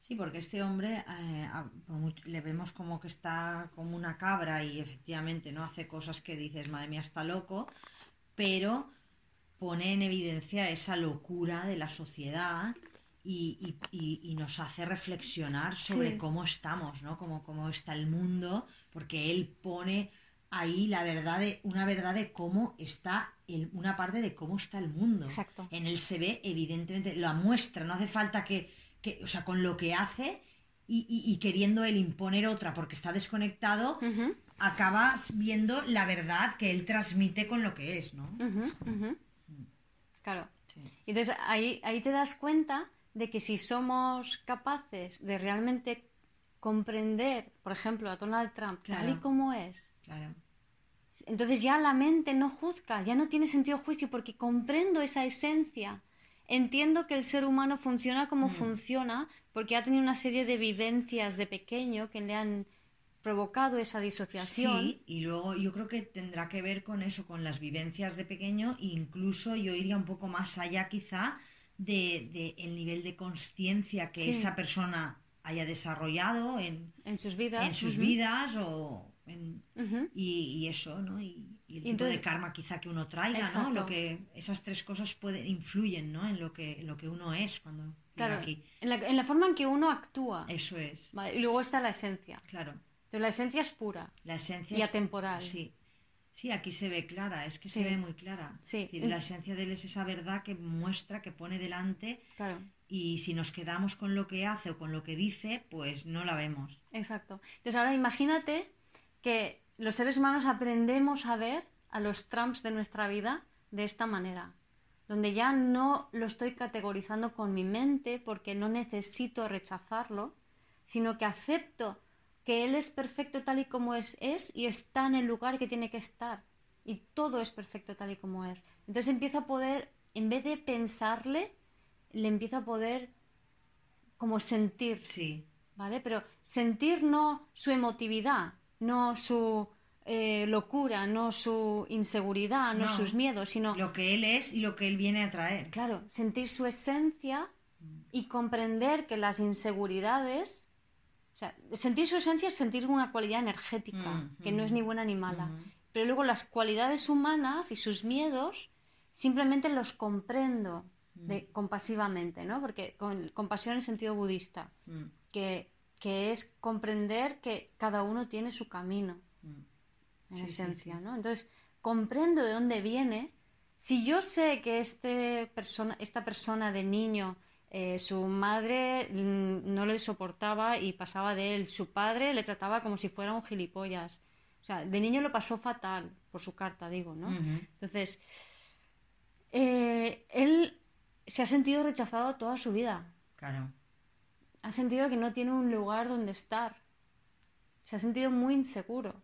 S2: Sí, porque este hombre eh, le vemos como que está como una cabra y efectivamente no hace cosas que dices, madre mía, está loco, pero pone en evidencia esa locura de la sociedad y, nos hace reflexionar sobre cómo estamos, ¿no? Cómo, cómo está el mundo, porque él pone ahí la verdad de, una verdad de cómo está el, una parte de cómo está el mundo.
S1: Exacto.
S2: En él se ve, evidentemente, la muestra, no hace falta que que, o sea, con lo que hace y, queriendo él imponer otra porque está desconectado, acabas viendo la verdad que él transmite con lo que es, ¿no?
S1: Claro. Entonces ahí, ahí te das cuenta de que si somos capaces de realmente comprender, por ejemplo, a Donald Trump tal y como es,
S2: claro.
S1: entonces ya la mente no juzga, ya no tiene sentido juicio porque comprendo esa esencia entiendo que el ser humano funciona como mm. funciona porque ha tenido una serie de vivencias de pequeño que le han provocado esa disociación.
S2: Sí, y luego yo creo que tendrá que ver con eso, con las vivencias de pequeño, e incluso yo iría un poco más allá quizá de, el nivel de conciencia que esa persona haya desarrollado en,
S1: sus vidas,
S2: en sus vidas o y, eso, ¿no? Y, el tipo de karma quizá que uno traiga, ¿no? Lo que, esas tres cosas pueden, influyen, ¿no? En lo que, lo que uno es cuando
S1: claro,
S2: aquí.
S1: En la, en la, forma en que uno actúa.
S2: Eso es.
S1: Y luego está la esencia.
S2: Claro.
S1: Entonces la esencia es pura.
S2: La esencia
S1: y atemporal.
S2: Sí. Sí, aquí se ve clara, es que se ve muy clara.
S1: Sí.
S2: la esencia de él es esa verdad que muestra, que pone delante.
S1: Claro.
S2: Y si nos quedamos con lo que hace o con lo que dice, pues no la vemos.
S1: Exacto. Entonces ahora imagínate que los seres humanos aprendemos a ver a los Trumps de nuestra vida de esta manera, donde ya no lo estoy categorizando con mi mente porque no necesito rechazarlo, sino que acepto que él es perfecto tal y como es, es y está en el lugar que tiene que estar. Y todo es perfecto tal y como es. Entonces empiezo a poder, en vez de pensarle, le empiezo a poder como sentir.
S2: Sí.
S1: ¿Vale? Pero sentir no su emotividad, no su eh, locura, no su inseguridad, no, sus miedos, sino...
S2: Lo que él es y lo que él viene a traer.
S1: Claro, sentir su esencia y comprender que las inseguridades... O sea, sentir su esencia es sentir una cualidad energética, mm, que no es mm, ni buena ni mala. Mm. Pero luego las cualidades humanas y sus miedos simplemente los comprendo compasivamente, ¿no? Porque con compasión en sentido budista, que que es comprender que cada uno tiene su camino, mm. en esencia, ¿no? Entonces, comprendo de dónde viene. Si yo sé que este persona, esta persona de niño Eh, su madre mm, no le soportaba y pasaba de él. Su padre le trataba como si fuera un gilipollas. O sea, de niño lo pasó fatal, por su carta, digo, ¿no? Entonces, eh, él se ha sentido rechazado toda su vida.
S2: Claro.
S1: Ha sentido que no tiene un lugar donde estar. Se ha sentido muy inseguro.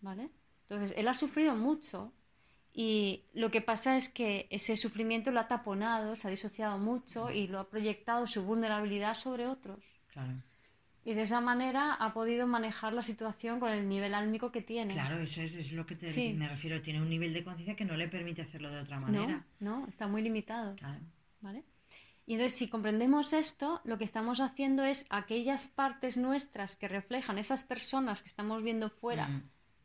S1: ¿Vale? Entonces, él ha sufrido mucho y lo que pasa es que ese sufrimiento lo ha taponado, se ha disociado mucho y lo ha proyectado su vulnerabilidad sobre otros.
S2: Claro.
S1: Y de esa manera ha podido manejar la situación con el nivel álmico que tiene.
S2: Claro, eso es, lo que te, me refiero. Tiene un nivel de conciencia que no le permite hacerlo de otra manera.
S1: No, no, está muy limitado.
S2: Claro.
S1: ¿Vale? Y entonces, si comprendemos esto, lo que estamos haciendo es aquellas partes nuestras que reflejan esas personas que estamos viendo fuera,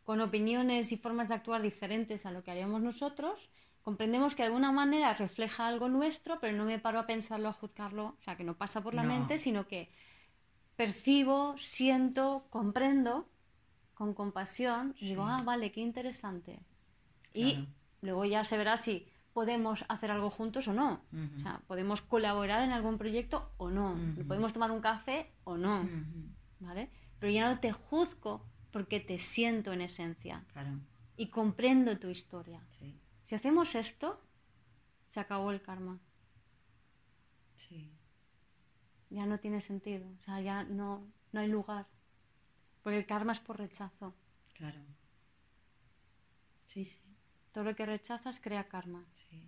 S1: con opiniones y formas de actuar diferentes a lo que haríamos nosotros, comprendemos que de alguna manera refleja algo nuestro, pero no me paro a pensarlo, a juzgarlo, o sea, que no pasa por la mente, sino que percibo, siento, comprendo con compasión. Y digo, ah, vale, qué interesante. Y luego ya se verá si podemos hacer algo juntos o no. O sea, podemos colaborar en algún proyecto o no. Podemos tomar un café o no. ¿Vale? Pero ya no te juzgo porque te siento en esencia.
S2: Claro.
S1: Y comprendo tu historia. Si hacemos esto, se acabó el karma.
S2: Sí
S1: ya no tiene sentido, o sea, ya no, no hay lugar, porque el karma es por rechazo.
S2: Claro. Sí, sí.
S1: Todo lo que rechazas crea karma.
S2: Sí.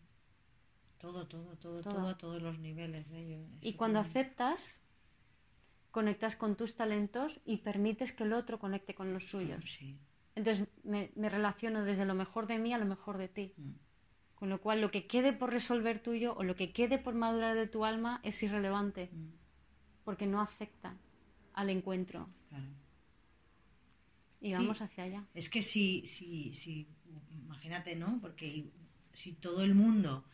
S2: Todo, todo, todo, todo, a todos los niveles. ¿eh?
S1: y cuando aceptas, conectas con tus talentos y permites que el otro conecte con los suyos.
S2: Sí.
S1: Entonces me, relaciono desde lo mejor de mí a lo mejor de ti. Mm. Con lo cual, lo que quede por resolver tuyo o lo que quede por madurar de tu alma es irrelevante. Mm porque no afecta al encuentro.
S2: Claro.
S1: Y vamos hacia allá.
S2: Es que si, si, si, imagínate, ¿no? Porque si todo el mundo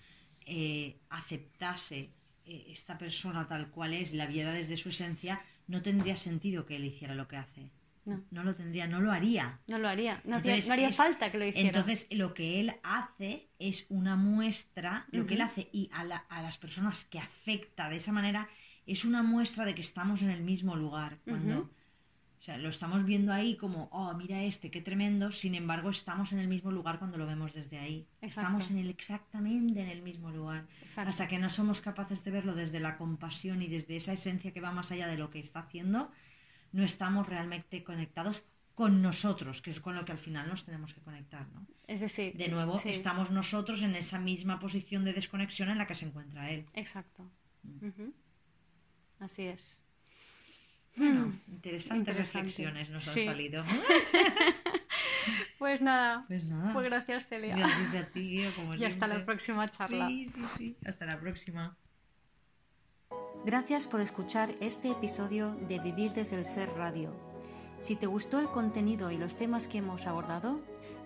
S2: eh, aceptase eh, esta persona tal cual es, la viera desde su esencia, no tendría sentido que él hiciera lo que hace.
S1: No.
S2: no lo tendría, no lo haría.
S1: No lo haría, no, haría falta que lo hiciera.
S2: Entonces, lo que él hace es una muestra, lo que él hace y a, a las personas que afecta de esa manera es una muestra de que estamos en el mismo lugar. Cuando, o sea, lo estamos viendo ahí como, oh, mira este, qué tremendo. Sin embargo, estamos en el mismo lugar cuando lo vemos desde ahí. Estamos en el, exactamente en el mismo lugar. Hasta que no somos capaces de verlo desde la compasión y desde esa esencia que va más allá de lo que está haciendo, no estamos realmente conectados con nosotros, que es con lo que al final nos tenemos que conectar, ¿no?
S1: Es decir,
S2: de nuevo estamos nosotros en esa misma posición de desconexión en la que se encuentra él.
S1: Exacto. Mm. Así es.
S2: Bueno, hmm. interesantes reflexiones nos han salido.
S1: pues nada.
S2: Pues nada.
S1: Pues gracias, Celia.
S2: Gracias a ti, como
S1: Y hasta la próxima charla.
S2: Sí, sí, sí. Hasta la próxima.
S1: Gracias por escuchar este episodio de Vivir desde el Ser Radio. Si te gustó el contenido y los temas que hemos abordado,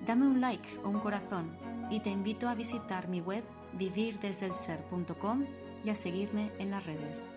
S1: dame un like o un corazón y te invito a visitar mi web vivirdesdelser.com y a seguirme en las redes.